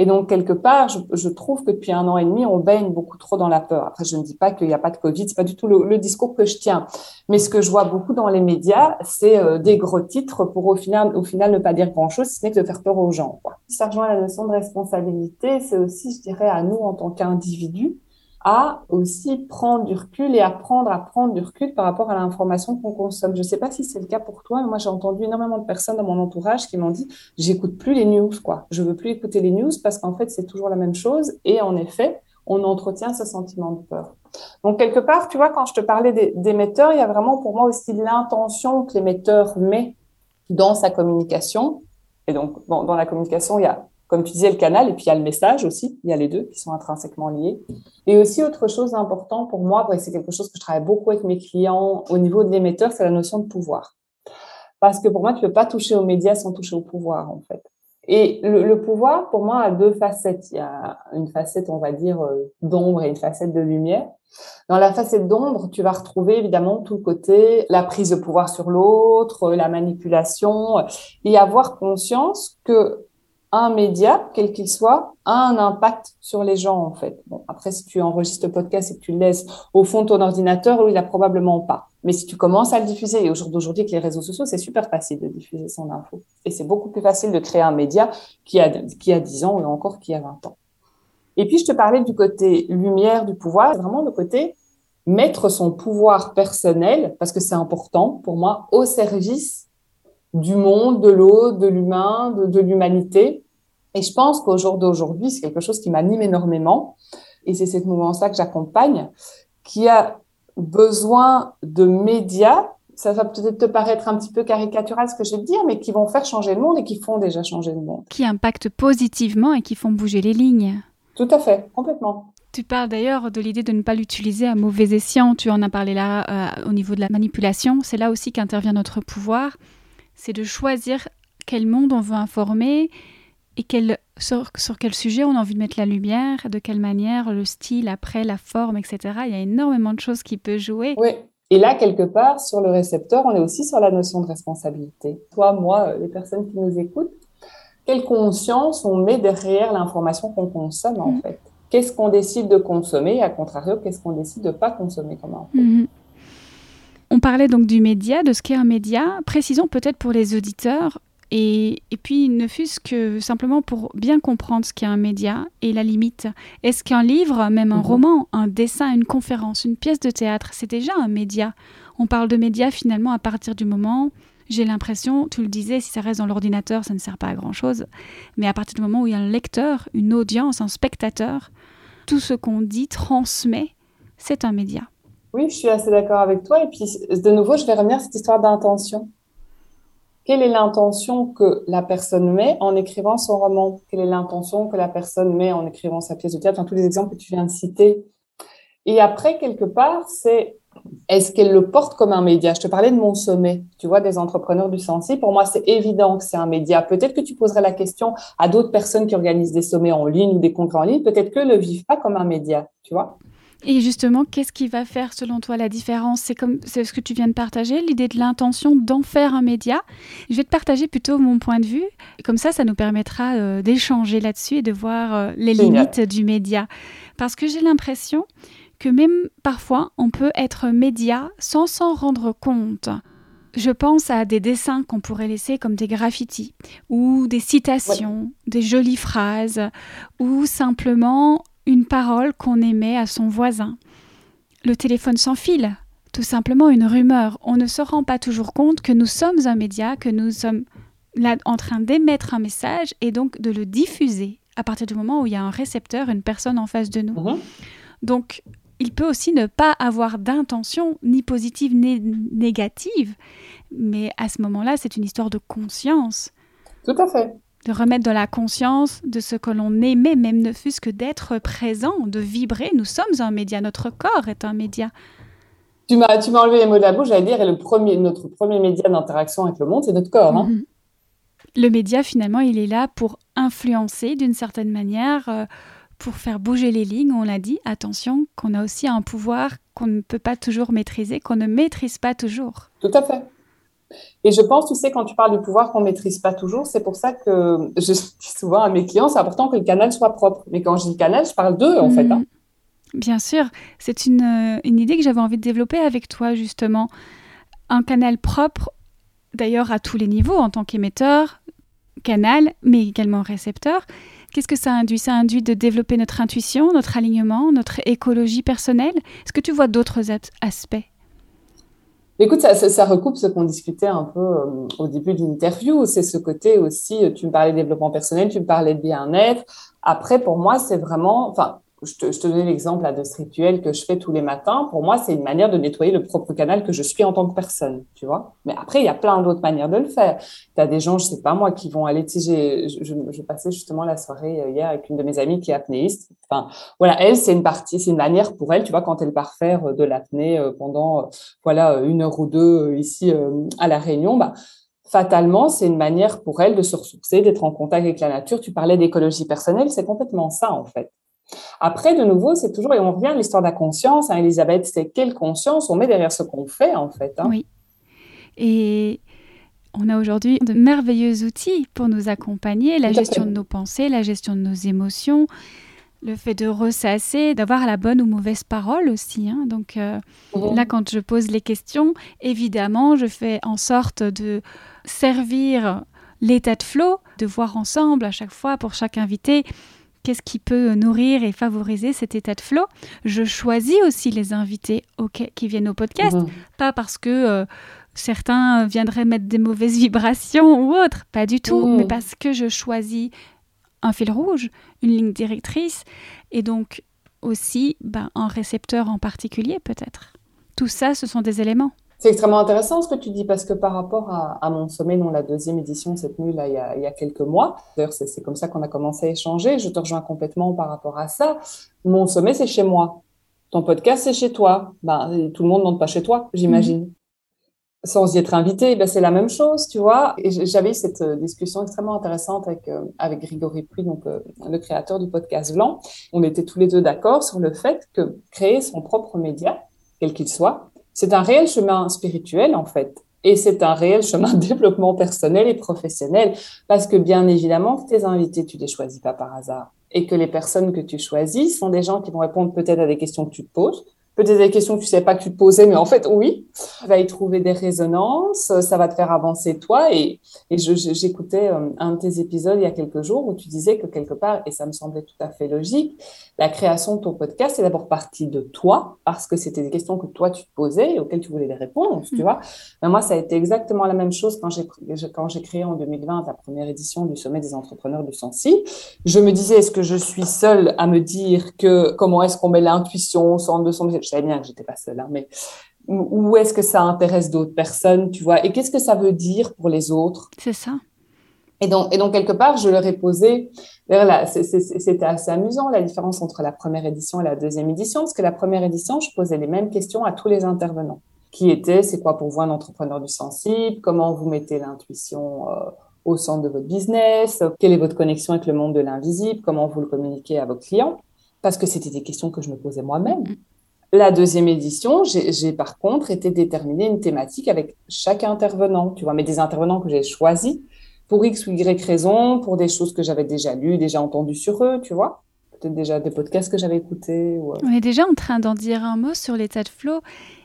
Et donc, quelque part, je, trouve que depuis un an et demi, on baigne beaucoup trop dans la peur. Après, je ne dis pas qu'il n'y a pas de Covid, c'est pas du tout le, discours que je tiens. Mais ce que je vois beaucoup dans les médias, c'est euh, des gros titres pour au final, au final ne pas dire grand-chose, si ce n'est que de faire peur aux gens. Quoi. Ça rejoint la notion de responsabilité. C'est aussi, je dirais, à nous en tant qu'individus, à aussi prendre du recul et apprendre à prendre du recul par rapport à l'information qu'on consomme. Je ne sais pas si c'est le cas pour toi, mais moi j'ai entendu énormément de personnes dans mon entourage qui m'ont dit j'écoute plus les news quoi. Je veux plus écouter les news parce qu'en fait c'est toujours la même chose et en effet on entretient ce sentiment de peur. Donc quelque part, tu vois, quand je te parlais d'émetteurs, il y a vraiment pour moi aussi l'intention que l'émetteur met dans sa communication. Et donc dans la communication, il y a comme tu disais, le canal, et puis il y a le message aussi, il y a les deux qui sont intrinsèquement liés. Et aussi, autre chose d'important pour moi, c'est quelque chose que je travaille beaucoup avec mes clients au niveau de l'émetteur, c'est la notion de pouvoir. Parce que pour moi, tu peux pas toucher aux médias sans toucher au pouvoir, en fait. Et le, pouvoir, pour moi, a deux facettes. Il y a une facette, on va dire, euh, d'ombre et une facette de lumière. Dans la facette d'ombre, tu vas retrouver évidemment tout le côté, la prise de pouvoir sur l'autre, la manipulation, et avoir conscience que un média, quel qu'il soit, a un impact sur les gens, en fait. Bon, après, si tu enregistres le podcast et que tu le laisses au fond de ton ordinateur, il a probablement pas. Mais si tu commences à le diffuser, et aujourd'hui, avec les réseaux sociaux, c'est super facile de diffuser son info. Et c'est beaucoup plus facile de créer un média qui a, qui a 10 ans ou encore qui a 20 ans. Et puis, je te parlais du côté lumière du pouvoir, vraiment le côté mettre son pouvoir personnel, parce que c'est important pour moi, au service du monde, de l'eau, de l'humain, de, l'humanité. Et je pense qu'au jour d'aujourd'hui, c'est quelque chose qui m'anime énormément. Et c'est cette mouvement-là que j'accompagne, qui a besoin de médias. Ça va peut-être te paraître un petit peu caricatural ce que je vais te dire, mais qui vont faire changer le monde et qui font déjà changer le monde. Qui impactent positivement et qui font bouger les lignes. Tout à fait, complètement. Tu parles d'ailleurs de l'idée de ne pas l'utiliser à mauvais escient. Tu en as parlé là euh, au niveau de la manipulation. C'est là aussi qu'intervient notre pouvoir c'est de choisir quel monde on veut informer et quel, sur, quel sujet on a envie de mettre la lumière, de quelle manière, le style, après, la forme, etc. Il y a énormément de choses qui peuvent jouer. Oui. Et là, quelque part, sur le récepteur, on est aussi sur la notion de responsabilité. Toi, moi, les personnes qui nous écoutent, quelle conscience on met derrière l'information qu'on consomme, en mm. fait? Qu'est-ce qu'on décide de consommer et à contrario, qu'est-ce qu'on décide de ne pas consommer comme mm-hmm. On parlait donc du média, de ce qu'est un média. Précisons peut-être pour les auditeurs Et, puis, ne fût-ce que simplement pour bien comprendre ce qu'est un média et la limite. Est-ce qu'un livre, même un mhm. roman, un dessin, une conférence, une pièce de théâtre, c'est déjà un média? On parle de média finalement à partir du moment j'ai l'impression, tu le disais, si ça reste dans l'ordinateur, ça ne sert pas à grand-chose. Mais à partir du moment où il y a un lecteur, une audience, un spectateur, tout ce qu'on dit transmet, c'est un média. Oui, je suis assez d'accord avec toi. Et puis, de nouveau, je vais revenir à cette histoire d'intention. Quelle est l'intention que la personne met en écrivant son roman? Quelle est l'intention que la personne met en écrivant sa pièce de théâtre? Tous les exemples que tu viens de citer. Et après, quelque part, c'est est-ce qu'elle le porte comme un média? Je te parlais de mon sommet, tu vois, des entrepreneurs du senti. Pour moi, c'est évident que c'est un média. Peut-être que tu poserais la question à d'autres personnes qui organisent des sommets en ligne ou des congrès en ligne. Peut-être ne le vivent pas comme un média, tu vois? Et justement, qu'est-ce qui va faire selon toi la différence? C'est comme c'est ce que tu viens de partager, l'idée de l'intention d'en faire un média. Je vais te partager plutôt mon point de vue. Comme ça, ça nous permettra euh, d'échanger là-dessus et de voir euh, les limites du média. Parce que j'ai l'impression que même parfois, on peut être média sans s'en rendre compte. Je pense à des dessins qu'on pourrait laisser comme des graffitis, ou des citations, des jolies phrases, ou simplement une parole qu'on émet à son voisin. Le téléphone sans fil, tout simplement une rumeur. On ne se rend pas toujours compte que nous sommes un média, que nous sommes là en train d'émettre un message et donc de le diffuser à partir du moment où il y a un récepteur, une personne en face de nous. Mhm. Donc, il peut aussi ne pas avoir d'intention ni positive ni négative, mais à ce moment-là, c'est une histoire de conscience. Tout à fait de remettre dans la conscience de ce que l'on aimait, même ne fût-ce que d'être présent, de vibrer. Nous sommes un média, notre corps est un média. Tu m'as, tu m'as enlevé les mots de la bouche, j'allais dire, et le premier, notre premier média d'interaction avec le monde, c'est notre corps. Hein. Mhm. Le média, finalement, il est là pour influencer d'une certaine manière, euh, pour faire bouger les lignes. On l'a dit, attention, qu'on a aussi un pouvoir qu'on ne peut pas toujours maîtriser, qu'on ne maîtrise pas toujours. Tout à fait. Et je pense, tu sais, quand tu parles du pouvoir qu'on maîtrise pas toujours, c'est pour ça que je dis souvent à mes clients, c'est important que le canal soit propre. Mais quand je dis canal, je parle d'eux, en fait. Hein. Mm. Bien sûr, c'est une, euh, une idée que j'avais envie de développer avec toi, justement. Un canal propre, d'ailleurs, à tous les niveaux, en tant qu'émetteur, canal, mais également récepteur. Qu'est-ce que ça induit? Ça induit de développer notre intuition, notre alignement, notre écologie personnelle. Est-ce que tu vois d'autres aspects? Écoute, ça, ça, recoupe ce qu'on discutait un peu euh, au début de l'interview. C'est ce côté aussi, euh, tu me parlais de développement personnel, tu me parlais de bien-être. Après, pour moi, c'est vraiment, enfin, je te, je te donnais l'exemple de ce rituel que je fais tous les matins. Pour moi, c'est une manière de nettoyer le propre canal que je suis en tant que personne, tu vois. Mais après, il y a plein d'autres manières de le faire. Tu as des gens, je sais pas moi, qui vont aller, tu sais, je, je, je, passais justement la soirée euh, hier avec une de mes amies qui est apnéiste. Enfin, voilà, elle, c'est une partie, c'est une manière pour elle, tu vois, quand elle part faire euh, de l'apnée euh, pendant, voilà, une heure ou deux ici à La Réunion, bah, fatalement, c'est une manière pour elle de se ressourcer, d'être en contact avec la nature. Tu parlais d'écologie personnelle, c'est complètement ça, en fait. Après, de nouveau, c'est toujours, et on revient à l'histoire de la conscience, hein, Elisabeth, c'est quelle conscience on met derrière ce qu'on fait, en fait. Hein. Oui. Et on a aujourd'hui de merveilleux outils pour nous accompagner, la gestion de nos pensées, la gestion de nos émotions, le fait de ressasser, d'avoir la bonne ou mauvaise parole aussi. Hein. Donc euh, mhm. là, quand je pose les questions, évidemment, je fais en sorte de servir l'état de flow, de voir ensemble à chaque fois pour chaque invité Qu'est-ce qui peut nourrir et favoriser cet état de flow. Je choisis aussi les invités qui viennent au podcast, pas parce que euh, certains viendraient mettre des mauvaises [laughs] vibrations ou autre, pas du tout, mais parce que je choisis un fil rouge, une ligne directrice, et donc aussi ben, un récepteur en particulier peut-être. Tout ça, ce sont des éléments. C'est extrêmement intéressant ce que tu dis parce que par rapport à, mon sommet dont la deuxième édition s'est tenue là il y a, il y a quelques mois, d'ailleurs c'est comme ça qu'on a commencé à échanger, je te rejoins complètement par rapport à ça. Mon sommet c'est chez moi, ton podcast c'est chez toi, ben, tout le monde n'entre pas chez toi, j'imagine. Mm-hmm. Sans y être invité, ben, c'est la même chose, tu vois. Et j'avais cette euh, discussion extrêmement intéressante avec, euh, avec Grégory Puy, donc euh, le créateur du podcast Blanc. On était tous les deux d'accord sur le fait que créer son propre média, quel qu'il soit, c'est un réel chemin spirituel, en fait. Et c'est un réel chemin de développement personnel et professionnel. Parce que bien évidemment que tes invités, tu les choisis pas par hasard. Et que les personnes que tu choisis sont des gens qui vont répondre peut-être à des questions que tu te poses, peut-être des questions que tu ne savais pas que tu te posais, mais en fait, oui, tu vas y trouver des résonances, ça va te faire avancer toi. Et, et j'écoutais euh, un de tes épisodes il y a quelques jours où tu disais que quelque part, et ça me semblait tout à fait logique, la création de ton podcast est d'abord partie de toi, parce que c'était des questions que toi, tu te posais et auxquelles tu voulais des réponses, tu mm. vois. Mais moi, ça a été exactement la même chose quand j'ai, quand j'ai créé en 2020 la première édition du Sommet des entrepreneurs du Sensi. Je me disais, est-ce que je suis seule à me dire que comment est-ce qu'on met l'intuition au centre de son je savais bien que j'étais pas seule, hein, mais où est-ce que ça intéresse d'autres personnes, tu vois, et qu'est-ce que ça veut dire pour les autres? C'est ça. Et donc, et donc, quelque part, je leur ai posé, c'était assez amusant, la différence entre la première édition et la deuxième édition, parce que la première édition, je posais les mêmes questions à tous les intervenants, qui étaient, c'est quoi pour vous un entrepreneur du sensible, comment vous mettez l'intuition euh, au centre de votre business, quelle est votre connexion avec le monde de l'invisible, comment vous le communiquez à vos clients, parce que c'était des questions que je me posais moi-même. La deuxième édition, j'ai par contre été déterminer une thématique avec chaque intervenant, tu vois, mais des intervenants que j'ai choisis pour X ou Y raison, pour des choses que j'avais déjà lues, déjà entendues sur eux, tu vois. Peut-être déjà des podcasts que j'avais écoutés. Euh. On est déjà en train d'en dire un mot sur l'état de flow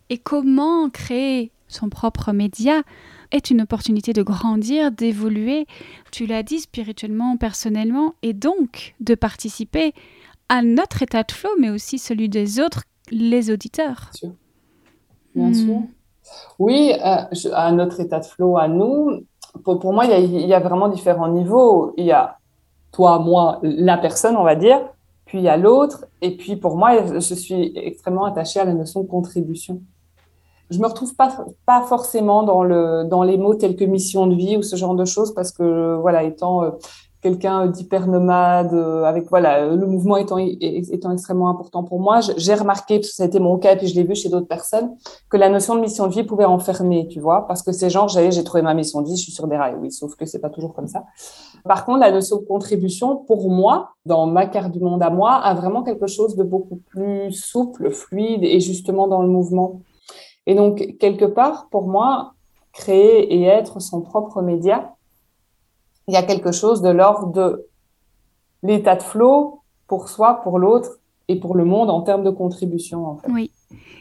et comment créer son propre média est une opportunité de grandir, d'évoluer, tu l'as dit, spirituellement, personnellement, et donc de participer à notre état de flow, mais aussi celui des autres les auditeurs. Bien sûr. Bien hmm. sûr. Oui, euh, à notre état de flow, à nous, pour, moi, il y, a, vraiment différents niveaux. Il y a toi, moi, la personne, on va dire, puis il y a l'autre. Et puis pour moi, je suis extrêmement attachée à la notion de contribution. Je me retrouve pas, pas forcément dans, le, dans les mots tels que mission de vie ou ce genre de choses parce que, voilà, étant euh, quelqu'un d'hyper nomade, euh, avec voilà le mouvement étant étant extrêmement important pour moi. J'ai remarqué, parce que ça a été mon cas et puis je l'ai vu chez d'autres personnes, que la notion de mission de vie pouvait enfermer, tu vois, parce que ces gens, j'ai j'ai trouvé ma mission de vie, je suis sur des rails, oui, sauf que c'est pas toujours comme ça. Par contre, la notion de contribution, pour moi, dans ma carte du monde à moi, a vraiment quelque chose de beaucoup plus souple, fluide et justement dans le mouvement. Et donc quelque part, pour moi, créer et être son propre média, il y a quelque chose de l'ordre de l'état de flow pour soi, pour l'autre et pour le monde en termes de contribution. En fait. Oui,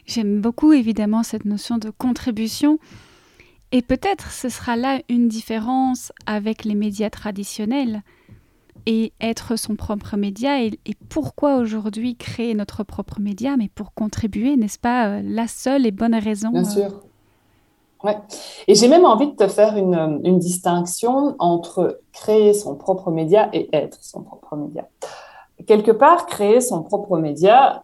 j'aime beaucoup évidemment cette notion de contribution. Et peut-être ce sera là une différence avec les médias traditionnels et être son propre média. Et, et pourquoi aujourd'hui créer notre propre média Mais pour contribuer, n'est-ce pas euh, la seule et bonne raison Bien euh, sûr. Ouais. Et j'ai même envie de te faire une, une, distinction entre créer son propre média et être son propre média. Quelque part, créer son propre média,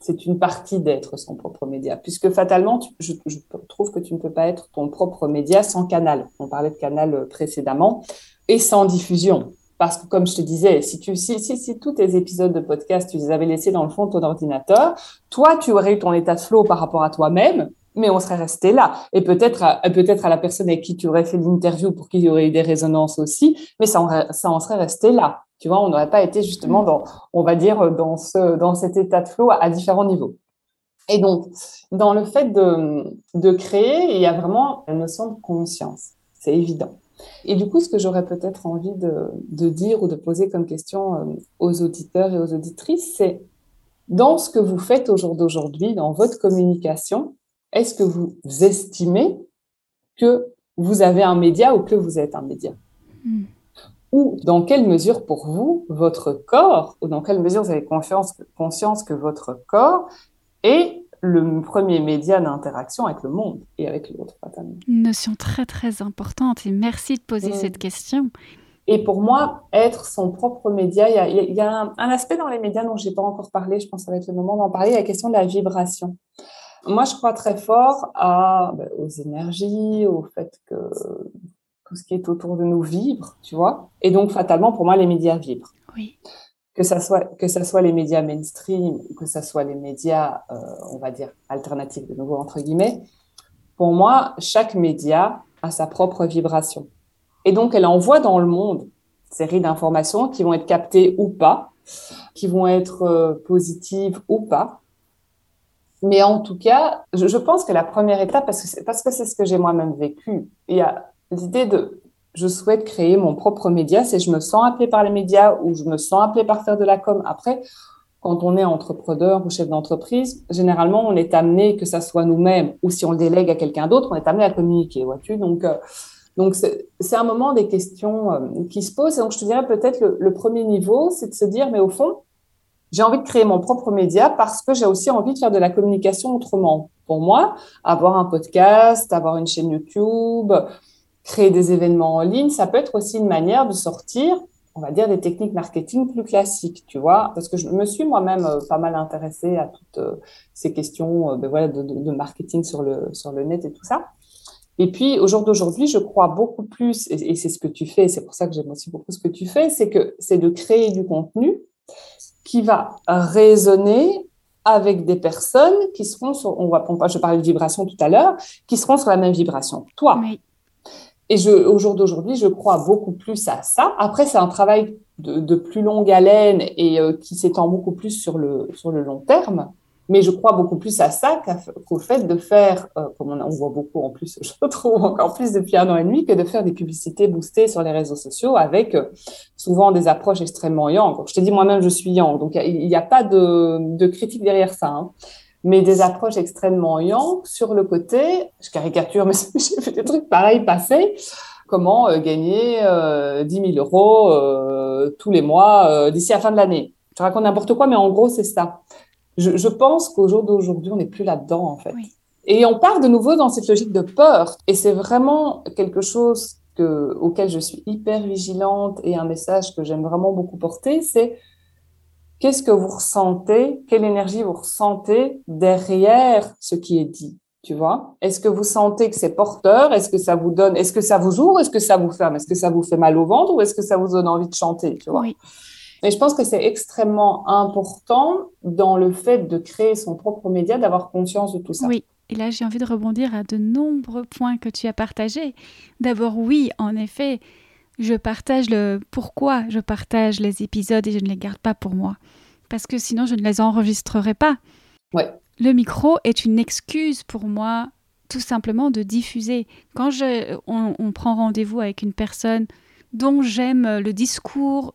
c'est une partie d'être son propre média, puisque fatalement, je, je, trouve que tu ne peux pas être ton propre média sans canal. On parlait de canal précédemment, et sans diffusion. Parce que, comme je te disais, si, tu, si, si, si, tous tes épisodes de podcast, tu les avais laissés dans le fond de ton ordinateur, toi, tu aurais eu ton état de flow par rapport à toi-même, mais on serait resté là. Et peut-être à, peut-être à la personne avec qui tu aurais fait l'interview pour qu'il y aurait eu des résonances aussi, mais ça en, ça en serait resté là. Tu vois, on n'aurait pas été justement dans, on va dire, dans ce, dans cet état de flow à, différents niveaux. Et donc, dans le fait de, de créer, il y a vraiment la notion de conscience. C'est évident. Et du coup, ce que j'aurais peut-être envie de, de, dire ou de poser comme question euh, aux auditeurs et aux auditrices, c'est dans ce que vous faites au jour d'aujourd'hui, dans votre communication, est-ce que vous estimez que vous avez un média ou que vous êtes un média? Hmm. Ou dans quelle mesure pour vous, votre corps, ou dans quelle mesure vous avez conscience, conscience que votre corps est le premier média d'interaction avec le monde et avec l'autre, Une notion très très importante et merci de poser cette question. Et pour moi, être son propre média, il y a, un, un, aspect dans les médias dont j'ai pas encore parlé, je pense que ça va être le moment d'en parler, la question de la vibration. Moi, je crois très fort à, ben, aux énergies, au fait que tout ce qui est autour de nous vibre, tu vois. Et donc, fatalement, pour moi, les médias vibrent. Oui. Que ça soit que ça soit les médias mainstream, que ça soit les médias, euh, on va dire alternatifs de nouveau entre guillemets. Pour moi, chaque média a sa propre vibration. Et donc, elle envoie dans le monde une série d'informations qui vont être captées ou pas, qui vont être euh, positives ou pas, mais en tout cas, je, je, pense que la première étape, parce que c'est, parce que c'est ce que j'ai moi-même vécu, il y a l'idée de je souhaite créer mon propre média, c'est je me sens appelée par les médias ou je me sens appelée par faire de la com. Après, quand on est entrepreneur ou chef d'entreprise, généralement, on est amené, que ça soit nous-mêmes ou si on le délègue à quelqu'un d'autre, on est amené à communiquer, vois-tu? Donc, euh, donc c'est un moment des questions euh, qui se posent. Et donc, je te dirais peut-être le, le, premier niveau, c'est de se dire, mais au fond, j'ai envie de créer mon propre média parce que j'ai aussi envie de faire de la communication autrement. Pour moi, avoir un podcast, avoir une chaîne YouTube, créer des événements en ligne, ça peut être aussi une manière de sortir on va dire, des techniques marketing plus classiques, tu vois, parce que je me suis moi-même euh, pas mal intéressée à toutes euh, ces questions euh, ben de, de, marketing sur le, sur le net et tout ça. Et puis, au jour d'aujourd'hui, je crois beaucoup plus, et, c'est ce que tu fais, c'est pour ça que j'aime aussi beaucoup ce que tu fais, c'est que c'est de créer du contenu qui va résonner avec des personnes qui seront sur, on va, je parlais de vibration tout à l'heure, qui seront sur la même vibration que toi. Oui. Et je, au jour d'aujourd'hui, je crois beaucoup plus à ça. Après, c'est un travail de, de, plus longue haleine et euh, qui s'étend beaucoup plus sur le, sur le long terme. Mais je crois beaucoup plus à ça qu'au fait de faire, euh, comme on, on, voit beaucoup en plus, [laughs] je trouve encore plus depuis un an et demi, que de faire des publicités boostées sur les réseaux sociaux avec euh, souvent des approches extrêmement yang. Je te dis moi-même, je suis yang, donc il n'y a, pas de, de critique derrière ça. Hein mais des approches extrêmement yang sur le côté, je caricature, mais [laughs] j'ai fait des trucs pareils passer, comment euh, gagner euh, 10 000 euros euh, tous les mois euh, d'ici la fin de l'année. Je raconte n'importe quoi, mais en gros, c'est ça. Je, je pense qu'au jour d'aujourd'hui, on n'est plus là-dedans, en fait. Oui. Et on part de nouveau dans cette logique de peur. Et c'est vraiment quelque chose que, auquel je suis hyper vigilante et un message que j'aime vraiment beaucoup porter, c'est Qu'est-ce que vous ressentez? Quelle énergie vous ressentez derrière ce qui est dit tu vois? Est-ce que vous sentez que c'est porteur? Est-ce que ça vous donne Est-ce que ça vous ouvre? Est-ce que ça vous ferme? Est-ce que ça vous fait mal au ventre? Ou est-ce que ça vous donne envie de chanter Tu vois? Oui. Et je pense que c'est extrêmement important dans le fait de créer son propre média, d'avoir conscience de tout ça. Oui. Et là, j'ai envie de rebondir à de nombreux points que tu as partagés. D'abord, oui, en effet, je partage le pourquoi je partage les épisodes et je ne les garde pas pour moi. Parce que sinon, je ne les enregistrerai pas. Ouais. Le micro est une excuse pour moi, tout simplement, de diffuser. Quand je, on, on prend rendez-vous avec une personne dont j'aime le discours,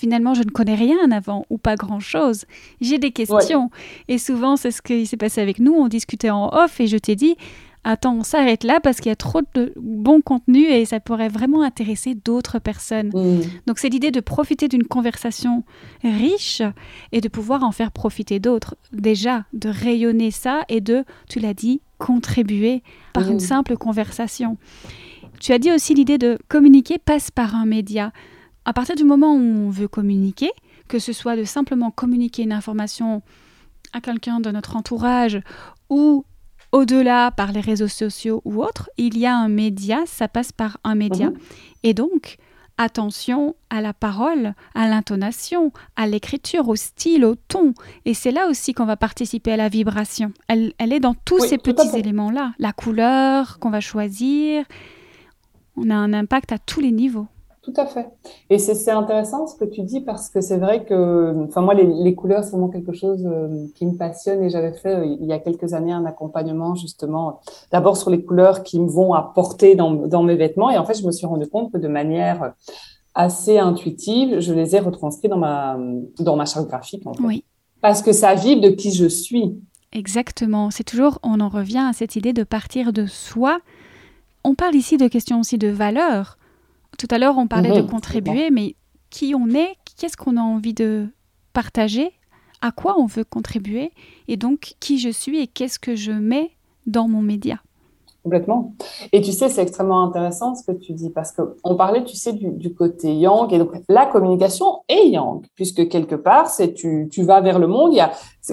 finalement, je ne connais rien avant ou pas grand-chose. J'ai des questions. Ouais. Et souvent, c'est ce qui s'est passé avec nous. On discutait en off et je t'ai dit, attends, on s'arrête là parce qu'il y a trop de bon contenu et ça pourrait vraiment intéresser d'autres personnes. Mmh. Donc c'est l'idée de profiter d'une conversation riche et de pouvoir en faire profiter d'autres. Déjà, de rayonner ça et de, tu l'as dit, contribuer par mmh. une simple conversation. Tu as dit aussi l'idée de communiquer passe par un média. À partir du moment où on veut communiquer, que ce soit de simplement communiquer une information à quelqu'un de notre entourage ou au-delà par les réseaux sociaux ou autres, il y a un média, ça passe par un média. Mmh. Et donc, attention à la parole, à l'intonation, à l'écriture, au style, au ton. Et c'est là aussi qu'on va participer à la vibration. Elle, elle est dans tous oui, ces petits éléments-là. La couleur qu'on va choisir. On a un impact à tous les niveaux. Tout à fait. Et c'est intéressant ce que tu dis parce que c'est vrai que, enfin moi les, les couleurs c'est vraiment quelque chose euh, qui me passionne et j'avais fait euh, il y a quelques années un accompagnement justement d'abord sur les couleurs qui me vont apporter dans, dans mes vêtements et en fait je me suis rendu compte que de manière assez intuitive je les ai retranscrits dans ma dans ma charte graphique en fait. Oui. Parce que ça vibre de qui je suis. Exactement. C'est toujours on en revient à cette idée de partir de soi. On parle ici de questions aussi de valeur tout à l'heure, on parlait mmh, de contribuer, mais qui on est, qu'est-ce qu'on a envie de partager, à quoi on veut contribuer, et donc qui je suis et qu'est-ce que je mets dans mon média. Complètement. Et tu sais, c'est extrêmement intéressant ce que tu dis parce qu'on parlait, tu sais, du, côté yang et donc la communication est yang puisque quelque part, c'est tu, tu vas vers le monde. Il y a,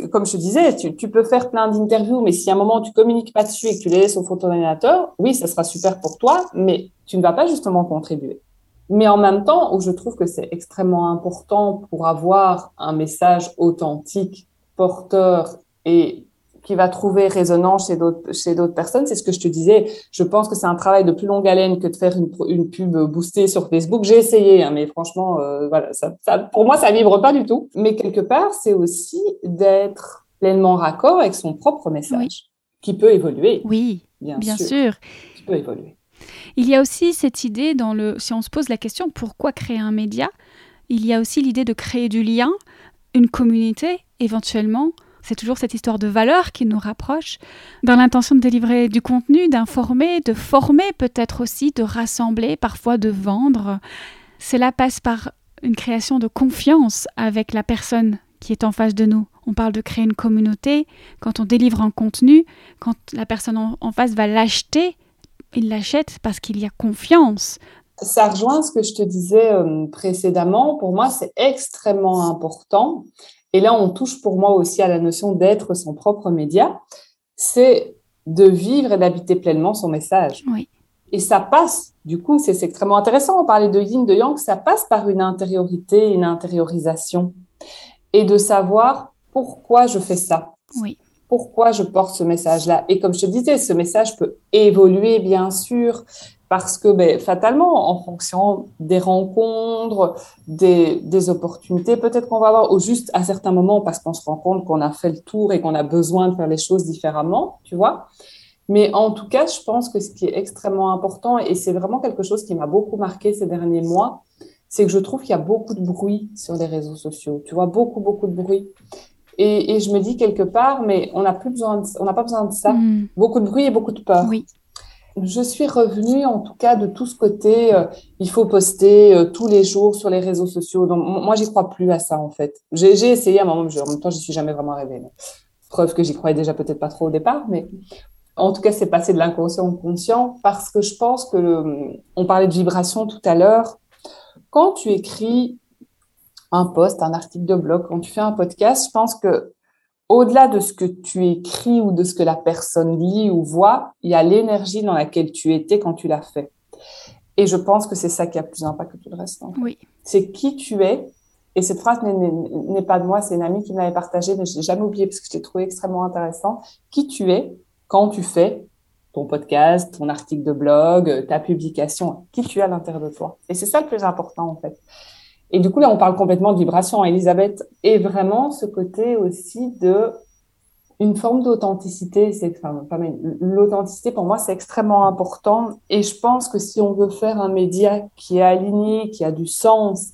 comme je te disais, tu, tu peux faire plein d'interviews, mais si à un moment tu communiques pas dessus et que tu les laisses au photoréalisateur, oui, ça sera super pour toi, mais tu ne vas pas justement contribuer. Mais en même temps, où je trouve que c'est extrêmement important pour avoir un message authentique, porteur et qui va trouver résonance chez d'autres chez d'autres personnes. C'est ce que je te disais. Je pense que c'est un travail de plus longue haleine que de faire une, une pub boostée sur Facebook. J'ai essayé, hein, mais franchement, euh, voilà, ça, ça, pour moi, ça vibre pas du tout. Mais quelque part, c'est aussi d'être pleinement raccord avec son propre message, oui. qui peut évoluer. Oui, bien, bien sûr. sûr. Qui peut évoluer. Il y a aussi cette idée dans le, si on se pose la question pourquoi créer un média, il y a aussi l'idée de créer du lien une communauté, éventuellement. C'est toujours cette histoire de valeur qui nous rapproche, dans l'intention de délivrer du contenu, d'informer, de former peut-être aussi, de rassembler, parfois de vendre. Cela passe par une création de confiance avec la personne qui est en face de nous. On parle de créer une communauté. Quand on délivre un contenu, quand la personne en, face va l'acheter, il l'achète parce qu'il y a confiance. Ça rejoint ce que je te disais euh, précédemment. Pour moi, c'est extrêmement important. Et là, on touche pour moi aussi à la notion d'être son propre média. C'est de vivre et d'habiter pleinement son message. Oui. Et ça passe, du coup, c'est extrêmement intéressant. On parlait de yin, de yang, ça passe par une intériorité, une intériorisation. Et de savoir pourquoi je fais ça. Oui. Pourquoi je porte ce message-là. Et comme je te disais, ce message peut évoluer, bien sûr, parce que ben, fatalement, en fonction des rencontres, des, des opportunités, peut-être qu'on va avoir, ou juste à certains moments, parce qu'on se rend compte qu'on a fait le tour et qu'on a besoin de faire les choses différemment, tu vois. Mais en tout cas, je pense que ce qui est extrêmement important, et c'est vraiment quelque chose qui m'a beaucoup marqué ces derniers mois, c'est que je trouve qu'il y a beaucoup de bruit sur les réseaux sociaux. Tu vois, beaucoup, beaucoup de bruit. Et, et je me dis quelque part, mais on n'a plus besoin, de, on n'a pas besoin de ça. Hmm. Beaucoup de bruit et beaucoup de peur. Oui. Je suis revenue, en tout cas, de tout ce côté. Euh, il faut poster euh, tous les jours sur les réseaux sociaux. Donc, moi, j'y crois plus à ça, en fait. J'ai essayé à un moment, mais en même temps, j'y suis jamais vraiment arrivée. Preuve que j'y croyais déjà peut-être pas trop au départ, mais en tout cas, c'est passé de l'inconscient au conscient parce que je pense que on parlait de vibration tout à l'heure. Quand tu écris un post, un article de blog, quand tu fais un podcast, je pense que au-delà de ce que tu écris ou de ce que la personne lit ou voit, il y a l'énergie dans laquelle tu étais quand tu l'as fait. Et je pense que c'est ça qui a plus d'impact que tout le reste. Oui. C'est qui tu es. Et cette phrase n'est pas de moi, c'est une amie qui m'avait partagée, mais je l'ai jamais oublié parce que je l'ai trouvé extrêmement intéressant. Qui tu es quand tu fais ton podcast, ton article de blog, ta publication, qui tu es à l'intérieur de toi? Et c'est ça le plus important en fait. Et du coup, là, on parle complètement de vibration, Elisabeth, et vraiment ce côté aussi de une forme d'authenticité. C'est, enfin, l'authenticité pour moi, c'est extrêmement important. Et je pense que si on veut faire un média qui est aligné, qui a du sens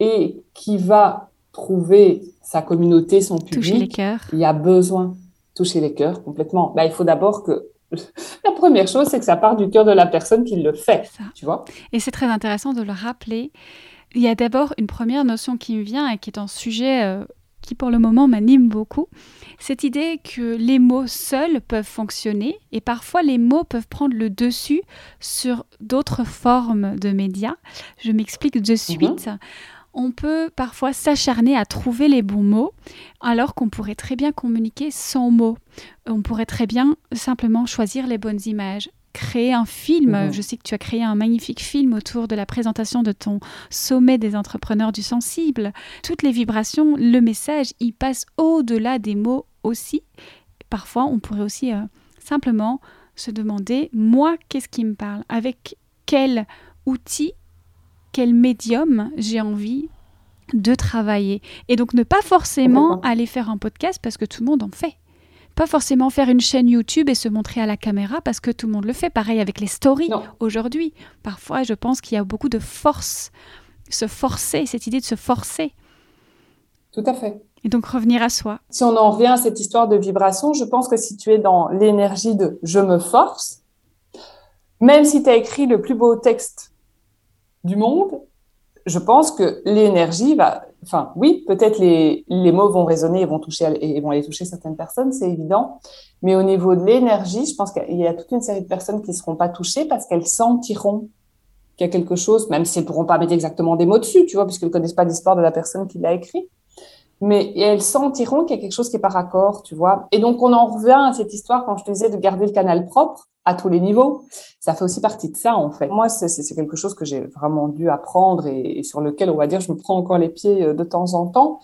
et qui va trouver sa communauté, son public, il y a besoin toucher les cœurs complètement. Bah, il faut d'abord que [laughs] la première chose, c'est que ça part du cœur de la personne qui le fait, tu vois. Et c'est très intéressant de le rappeler. Il y a d'abord une première notion qui me vient et qui est un sujet euh, qui pour le moment m'anime beaucoup. Cette idée que les mots seuls peuvent fonctionner et parfois les mots peuvent prendre le dessus sur d'autres formes de médias. Je m'explique de suite. Mhm on peut parfois s'acharner à trouver les bons mots alors qu'on pourrait très bien communiquer sans mots. On pourrait très bien simplement choisir les bonnes images, créer un film. Mhm. Je sais que tu as créé un magnifique film autour de la présentation de ton sommet des entrepreneurs du sensible. Toutes les vibrations, le message, il passe au-delà des mots aussi. Parfois, on pourrait aussi euh, simplement se demander, moi, qu'est-ce qui me parle? Avec quel outil quel médium j'ai envie de travailler? Et donc ne pas forcément aller faire un podcast parce que tout le monde en fait. Pas forcément faire une chaîne YouTube et se montrer à la caméra parce que tout le monde le fait. Pareil avec les stories aujourd'hui. Parfois, je pense qu'il y a beaucoup de force, se forcer, cette idée de se forcer. Tout à fait. Et donc revenir à soi. Si on en revient à cette histoire de vibration, je pense que si tu es dans l'énergie de je me force, même si tu as écrit le plus beau texte du monde, je pense que l'énergie va, enfin, oui, peut-être les, les mots vont résonner et vont toucher, et vont aller toucher certaines personnes, c'est évident. Mais au niveau de l'énergie, je pense qu'il y a toute une série de personnes qui ne seront pas touchées parce qu'elles sentiront qu'il y a quelque chose, même si elles pourront pas mettre exactement des mots dessus, tu vois, puisqu'elles connaissent pas l'histoire de la personne qui l'a écrit. Mais elles sentiront qu'il y a quelque chose qui est par accord, tu vois. Et donc, on en revient à cette histoire quand je te disais de garder le canal propre à tous les niveaux. Ça fait aussi partie de ça, en fait. Moi, c'est quelque chose que j'ai vraiment dû apprendre et, sur lequel, on va dire, je me prends encore les pieds euh, de temps en temps.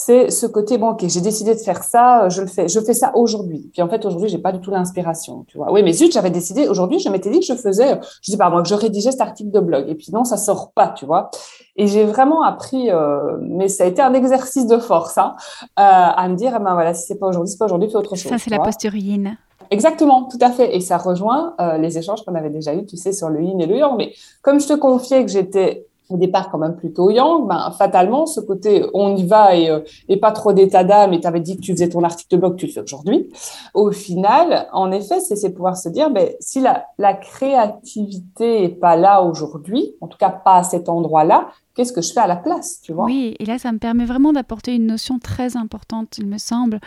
C'est ce côté, bon, ok, j'ai décidé de faire ça, euh, je le fais, je fais ça aujourd'hui. Puis en fait, aujourd'hui, j'ai pas du tout l'inspiration, tu vois. Oui, mais zut, j'avais décidé, aujourd'hui, je m'étais dit que je faisais, je dis pas moi, que je rédigeais cet article de blog. Et puis non, ça sort pas, tu vois. Et j'ai vraiment appris, euh, mais ça a été un exercice de force, hein, euh, à me dire, eh ben voilà, si c'est pas aujourd'hui, c'est pas aujourd'hui, fais autre chose. Ça, c'est la posture yin. Exactement, tout à fait. Et ça rejoint euh, les échanges qu'on avait déjà eus, tu sais, sur le yin et le yang. Mais comme je te confiais que j'étais au départ quand même plutôt yang, ben, fatalement, ce côté on y va et, euh, et pas trop d'état d'âme, et tu avais dit que tu faisais ton article de blog, tu le fais aujourd'hui. Au final, en effet, c'est pouvoir se dire, ben, si la, la créativité est pas là aujourd'hui, en tout cas pas à cet endroit-là, qu'est-ce que je fais à la place, tu vois? Oui, et là, ça me permet vraiment d'apporter une notion très importante, il me semble.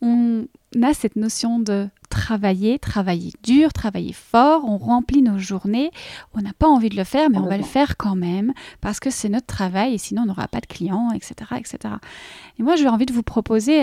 On a cette notion de travailler, travailler dur, travailler fort, on remplit nos journées, on n'a pas envie de le faire, mais on va le faire quand même parce que c'est notre travail et sinon on n'aura pas de clients, etc., etc. Et moi, j'ai envie de vous proposer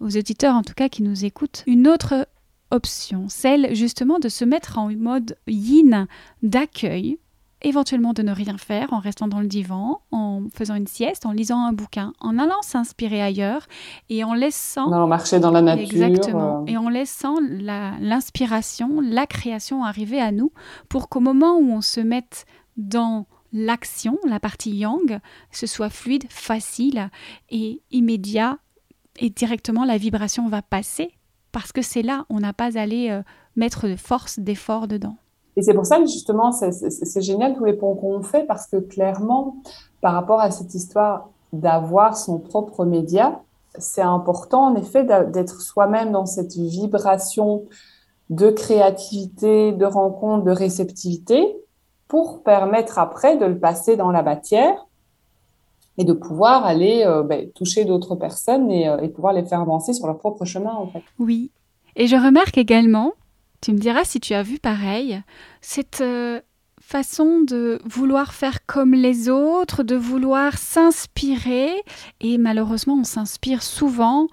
aux auditeurs, en tout cas qui nous écoutent, une autre option, celle justement de se mettre en mode yin d'accueil éventuellement de ne rien faire en restant dans le divan, en faisant une sieste, en lisant un bouquin, en allant s'inspirer ailleurs et en laissant... Non, marcher dans la nature. Exactement. Euh. Et en laissant l'inspiration, la, création arriver à nous pour qu'au moment où on se mette dans l'action, la partie yang, ce soit fluide, facile et immédiat et directement la vibration va passer parce que c'est là, on n'a pas à aller euh, mettre de force, d'effort dedans. Et c'est pour ça que justement, c'est génial tous les ponts qu'on fait parce que clairement, par rapport à cette histoire d'avoir son propre média, c'est important en effet d'être soi-même dans cette vibration de créativité, de rencontre, de réceptivité pour permettre après de le passer dans la matière et de pouvoir aller euh, ben, toucher d'autres personnes et, euh, et pouvoir les faire avancer sur leur propre chemin en fait. Oui. Et je remarque également tu me diras si tu as vu pareil, cette euh, façon de vouloir faire comme les autres, de vouloir s'inspirer, et malheureusement on s'inspire souvent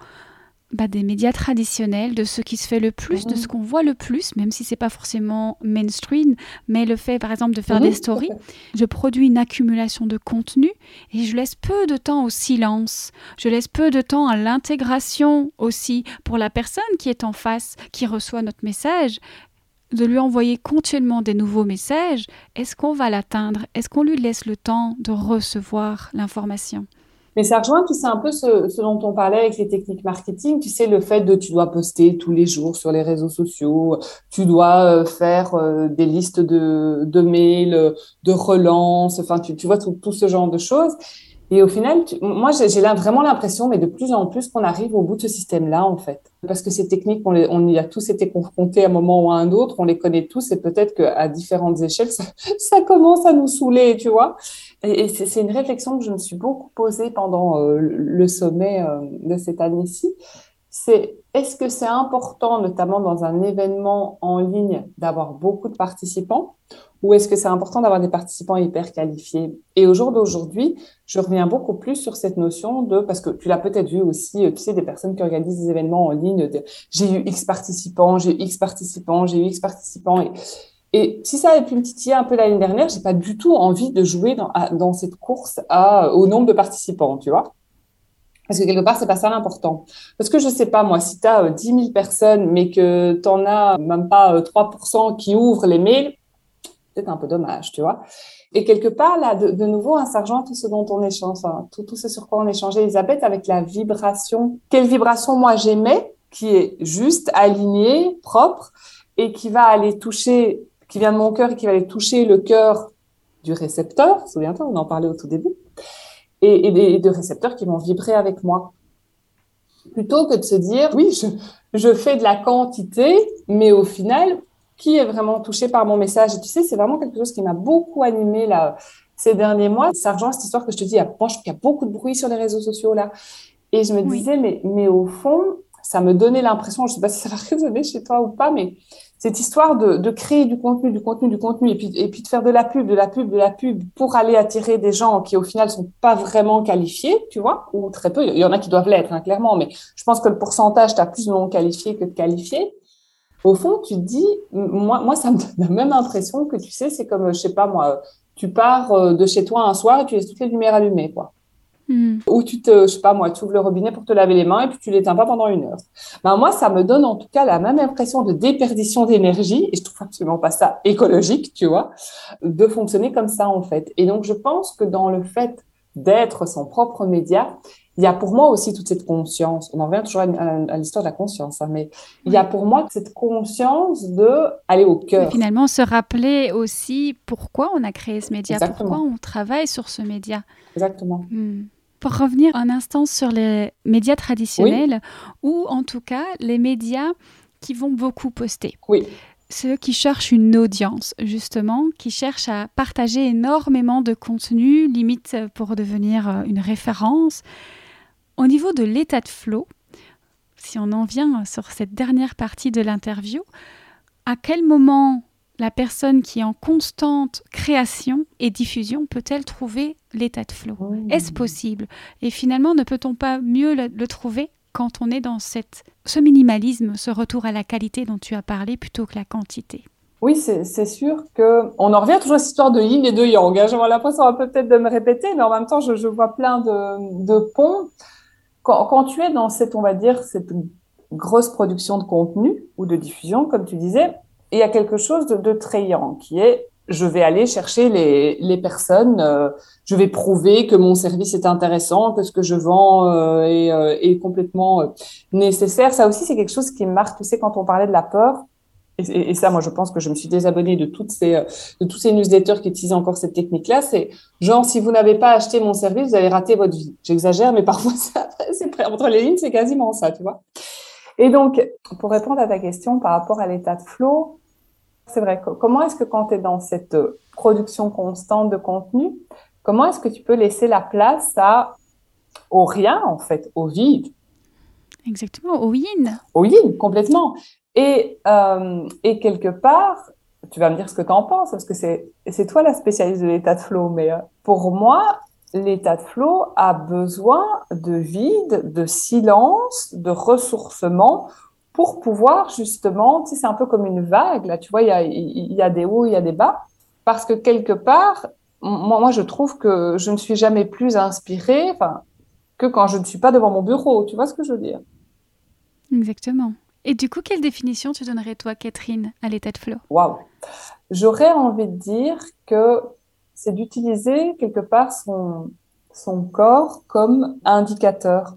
bah, des médias traditionnels, de ce qui se fait le plus, de ce mhm. qu'on voit le plus, même si c'est pas forcément mainstream, mais le fait par exemple de faire des stories, je produis une accumulation de contenu et je laisse peu de temps au silence, je laisse peu de temps à l'intégration aussi pour la personne qui est en face, qui reçoit notre message de lui envoyer continuellement des nouveaux messages, est-ce qu'on va l'atteindre? Est-ce qu'on lui laisse le temps de recevoir l'information? Mais ça rejoint, tu sais, un peu ce, dont on parlait avec les techniques marketing. Tu sais, le fait de tu dois poster tous les jours sur les réseaux sociaux, tu dois euh, faire euh, des listes de, de mails, de relance, enfin, tu, tu vois, tout, tout ce genre de choses. Et au final, moi, j'ai vraiment l'impression, mais de plus en plus, qu'on arrive au bout de ce système-là, en fait. Parce que ces techniques, on, on, y a tous été confrontés à un moment ou à un autre, on les connaît tous, et peut-être qu'à différentes échelles, [laughs] ça, ça, commence à nous saouler, tu vois. Et, c'est une réflexion que je me suis beaucoup posée pendant euh, le sommet euh, de cette année-ci. C'est est-ce que c'est important, notamment dans un événement en ligne, d'avoir beaucoup de participants? Ou est-ce que c'est important d'avoir des participants hyper qualifiés? Et au jour d'aujourd'hui, je reviens beaucoup plus sur cette notion de, parce que tu l'as peut-être vu aussi, euh, tu sais, des personnes qui organisent des événements en ligne, j'ai eu X participants, j'ai eu X participants, j'ai eu X participants. Et si ça avait pu me titiller un peu l'année dernière, j'ai pas du tout envie de jouer dans, cette course au nombre de participants, tu vois parce que quelque part, c'est pas ça l'important. Parce que je sais pas, moi, si tu as 10 000 personnes, mais que tu en as même pas 3% euh, qui ouvrent les mails, c'est un peu dommage, tu vois. Et quelque part, là, de, nouveau, un sergent, tout ce dont on échange, tout, tout ce sur quoi on échangeait, Elisabeth, avec la vibration. Quelle vibration, moi, j'aimais, qui est juste, alignée, propre, et qui va aller toucher, qui vient de mon cœur et qui va aller toucher le cœur du récepteur. Souviens-toi, on en parlait au tout début. Et, et, de récepteurs qui vont vibrer avec moi. Plutôt que de se dire, oui, je, je fais de la quantité, mais au final, qui est vraiment touché par mon message? Et tu sais, c'est vraiment quelque chose qui m'a beaucoup animé là ces derniers mois. Sargent, cette histoire que je te dis, il y a, je qu'il y a beaucoup de bruit sur les réseaux sociaux là. Et je me disais, mais, mais au fond, ça me donnait l'impression, je sais pas si ça va [laughs] résonner chez toi ou pas, mais cette histoire de, de créer du contenu, du contenu, du contenu, et puis, et puis de faire de la pub, de la pub, de la pub pour aller attirer des gens qui au final sont pas vraiment qualifiés, tu vois, ou très peu. Il y en a qui doivent l'être, hein, clairement, mais je pense que le pourcentage, tu as plus de non qualifiés que de qualifiés au fond, tu te dis, moi, moi, ça me donne la même impression que tu sais, c'est comme, je sais pas moi, tu pars euh, de chez toi un soir et tu laisses toutes les lumières allumées, quoi. Hmm. Ou tu te, je sais pas moi, tu ouvres le robinet pour te laver les mains et puis tu l'éteins pas pendant une heure. Ben moi, ça me donne en tout cas la même impression de déperdition d'énergie et je trouve absolument pas ça écologique, tu vois, de fonctionner comme ça en fait. Et donc je pense que dans le fait d'être son propre média, il y a pour moi aussi toute cette conscience. On en revient toujours à, l'histoire de la conscience, hein, mais il y a pour moi cette conscience de aller au cœur. finalement, se rappeler aussi pourquoi on a créé ce média, pourquoi on travaille sur ce média. Exactement. Hmm. Pour revenir un instant sur les médias traditionnels, ou en tout cas les médias qui vont beaucoup poster. Oui ceux qui cherchent une audience, justement, qui cherchent à partager énormément de contenu, limite pour devenir euh, une référence. Au niveau de l'état de flow, si on en vient sur cette dernière partie de l'interview, à quel moment la personne qui est en constante création et diffusion peut-elle trouver l'état de flow Est-ce possible? Et finalement, ne peut-on pas mieux le trouver quand on est dans cette, ce minimalisme, ce retour à la qualité dont tu as parlé plutôt que la quantité? Oui, c'est sûr que on en revient toujours à cette histoire de yin et de yang. Hein. J'ai l'impression peut-être de me répéter, mais en même temps, je, vois plein de, de ponts. Quand, quand, tu es dans cette, on va dire, cette grosse production de contenu ou de diffusion, comme tu disais, il y a quelque chose de, de très yang qui est je vais aller chercher les, les personnes, euh, je vais prouver que mon service est intéressant, que ce que je vends euh, est, euh, est, complètement nécessaire. Ça aussi, c'est quelque chose qui marque, tu sais, quand on parlait de la peur. Et, ça, moi, je pense que je me suis désabonnée de toutes ces, de tous ces newsletters qui utilisent encore cette technique-là. C'est genre, si vous n'avez pas acheté mon service, vous avez raté votre vie. J'exagère, mais [laughs] parfois, c'est entre les lignes, c'est quasiment ça, tu vois. Et donc, pour répondre à ta question par rapport à l'état de flow, c'est vrai. Comment est-ce que quand tu es dans cette euh, production constante de contenu, comment est-ce que tu peux laisser la place à au rien en fait, au vide? Exactement, au yin. Au yin, complètement. Et, euh, et quelque part, tu vas me dire ce que tu en penses, parce que c'est, c'est toi la spécialiste de l'état de flow, mais euh, pour moi, l'état de flow a besoin de vide, de silence, de ressourcement pour pouvoir justement, tu sais, c'est un peu comme une vague, là, tu vois, il y a, il y a des hauts, il y a des bas, parce que quelque part, moi, moi, je trouve que je ne suis jamais plus inspirée, que quand je ne suis pas devant mon bureau, tu vois ce que je veux dire? Exactement. Et du coup, quelle définition tu donnerais, toi, Catherine, à l'état de flow? Waouh! J'aurais envie de dire que c'est d'utiliser quelque part son, son corps comme indicateur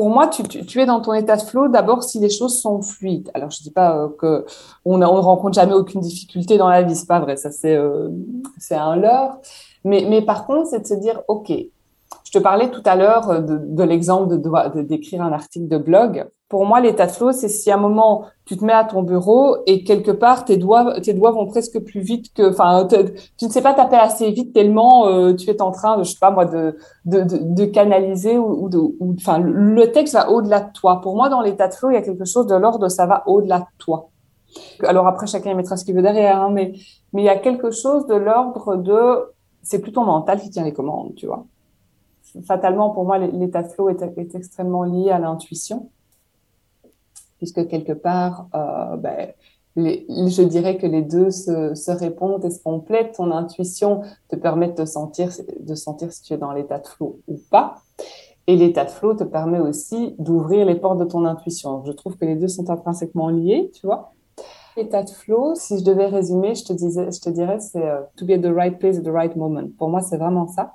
pour moi, tu, es dans ton état de flow d'abord si les choses sont fluides. Alors, je dis pas euh, que on, ne rencontre jamais aucune difficulté dans la vie, c'est pas vrai, ça c'est euh, un leurre. Mais, par contre, c'est de se dire, ok, je te parlais tout à l'heure euh, de, de l'exemple de d'écrire un article de blog. Pour moi, l'état de flow, c'est si à un moment tu te mets à ton bureau et quelque part tes doigts, tes doigts vont presque plus vite que, enfin, tu ne sais pas taper assez vite tellement euh, tu es en train de, je sais pas moi, de de, de, canaliser ou, de, enfin, le texte va au-delà de toi. Pour moi, dans l'état de flow, il y a quelque chose de l'ordre, ça va au-delà de toi. Alors après, chacun mettra ce qu'il veut derrière, hein, mais mais il y a quelque chose de l'ordre de, c'est plutôt mental qui tient les commandes, tu vois fatalement, pour moi, l'état de flow est, extrêmement lié à l'intuition, puisque quelque part, euh, ben, je dirais que les deux se, répondent et se complètent. Ton intuition te permet de, sentir, de sentir si tu es dans l'état de flow ou pas. Et l'état de flow te permet aussi d'ouvrir les portes de ton intuition. Je trouve que les deux sont intrinsèquement liés, tu vois. L'état de flow, si je devais résumer, je te, disais, je te dirais, c'est uh, to be at the right place at the right moment. Pour moi, c'est vraiment ça.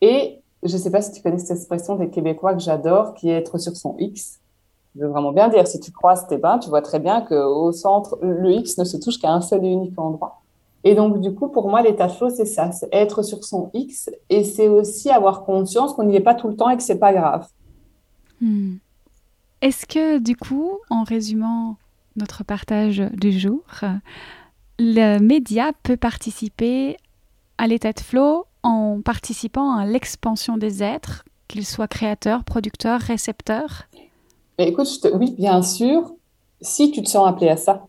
Et je ne sais pas si tu connais cette expression des Québécois que j'adore, qui est être sur son X. Je veux vraiment bien dire, si tu croises tes bains, tu vois très bien qu'au centre, le X ne se touche qu'à un seul et unique endroit. Et donc, du coup, pour moi, l'état chaud, c'est ça, c'est être sur son X, et c'est aussi avoir conscience qu'on n'y est pas tout le temps et que c'est pas grave. Hmm. Est-ce que, du coup, en résumant notre partage du jour, le média peut participer à l'état de flow en participant à l'expansion des êtres, qu'ils soient créateurs, producteurs, récepteurs? Écoute, oui, bien sûr, si tu te sens appelé à ça.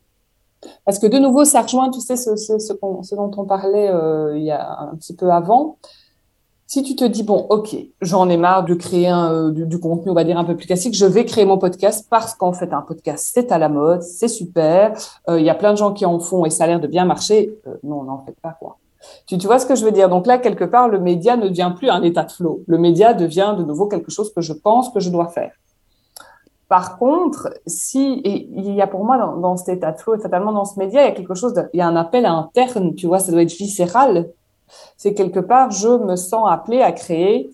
Parce que de nouveau, ça rejoint, tu sais, ce, dont on parlait euh, il y a un petit peu avant. Si tu te dis, bon, ok, j'en ai marre de créer euh, du, contenu, on va dire, un peu plus classique, je vais créer mon podcast parce qu'en fait, un podcast, c'est à la mode, c'est super, euh, il y a plein de gens qui en font et ça a l'air de bien marcher. non, n'en fait pas, quoi. Tu, tu vois ce que je veux dire? Donc là, quelque part, le média ne devient plus un état de flow. Le média devient de nouveau quelque chose que je pense que je dois faire. Par contre, si il y a pour moi dans, cet état de flow, et totalement dans ce média, il y a quelque chose, il y a un appel interne, tu vois, ça doit être viscéral. C'est quelque part, je me sens appelée à créer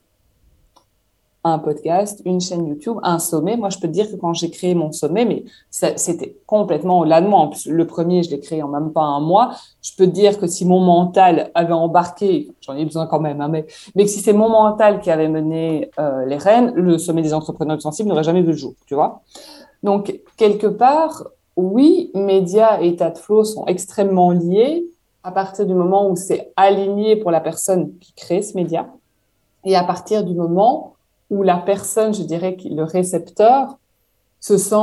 un podcast, une chaîne YouTube, un sommet. Moi, je peux te dire que quand j'ai créé mon sommet, mais c'était complètement au-delà de moi. En plus, le premier, je l'ai créé en même pas un mois. Je peux te dire que si mon mental avait embarqué, j'en ai besoin quand même, hein, mais, mais que si c'est mon mental qui avait mené euh, les rênes, le sommet des entrepreneurs sensibles n'aurait jamais vu le jour, tu vois. Donc, quelque part, oui, médias et état de flow sont extrêmement liés à partir du moment où c'est aligné pour la personne qui crée ce média et à partir du moment où la personne, je dirais, le récepteur, se sent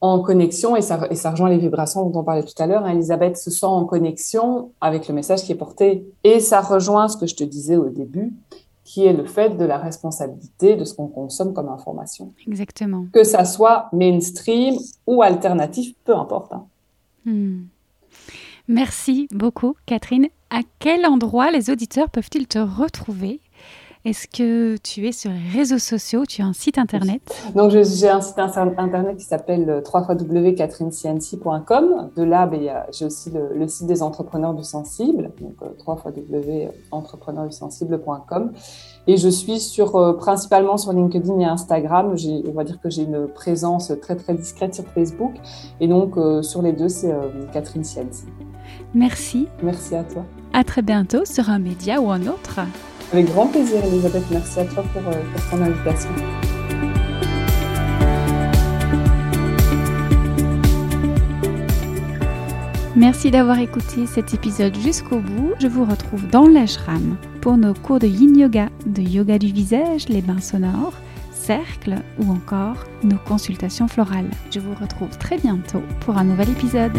en connexion, et ça, et ça rejoint les vibrations dont on parlait tout à l'heure, hein, Elisabeth se sent en connexion avec le message qui est porté. Et ça rejoint ce que je te disais au début, qui est le fait de la responsabilité de ce qu'on consomme comme information. Exactement. Que ça soit mainstream ou alternatif, peu importe. Hein. Hmm. Merci beaucoup, Catherine. À quel endroit les auditeurs peuvent-ils te retrouver? Est-ce que tu es sur les réseaux sociaux? Tu as un site internet? Donc, j'ai un site internet qui s'appelle www.catherinecnc.com. De là, ben, j'ai aussi le, site des entrepreneurs du sensible, donc euh, www.entrepreneurssensible.com. Et je suis sur, euh, principalement sur LinkedIn et Instagram. On va dire que j'ai une présence très très discrète sur Facebook. Et donc, euh, sur les deux, c'est Catherine Cianci. Merci. Merci à toi. À très bientôt sur un média ou un autre. Avec grand plaisir, Elisabeth. Merci à toi pour, euh, pour ton invitation. Merci d'avoir écouté cet épisode jusqu'au bout. Je vous retrouve dans l'ashram pour nos cours de yin yoga, de yoga du visage, les bains sonores, cercles ou encore nos consultations florales. Je vous retrouve très bientôt pour un nouvel épisode.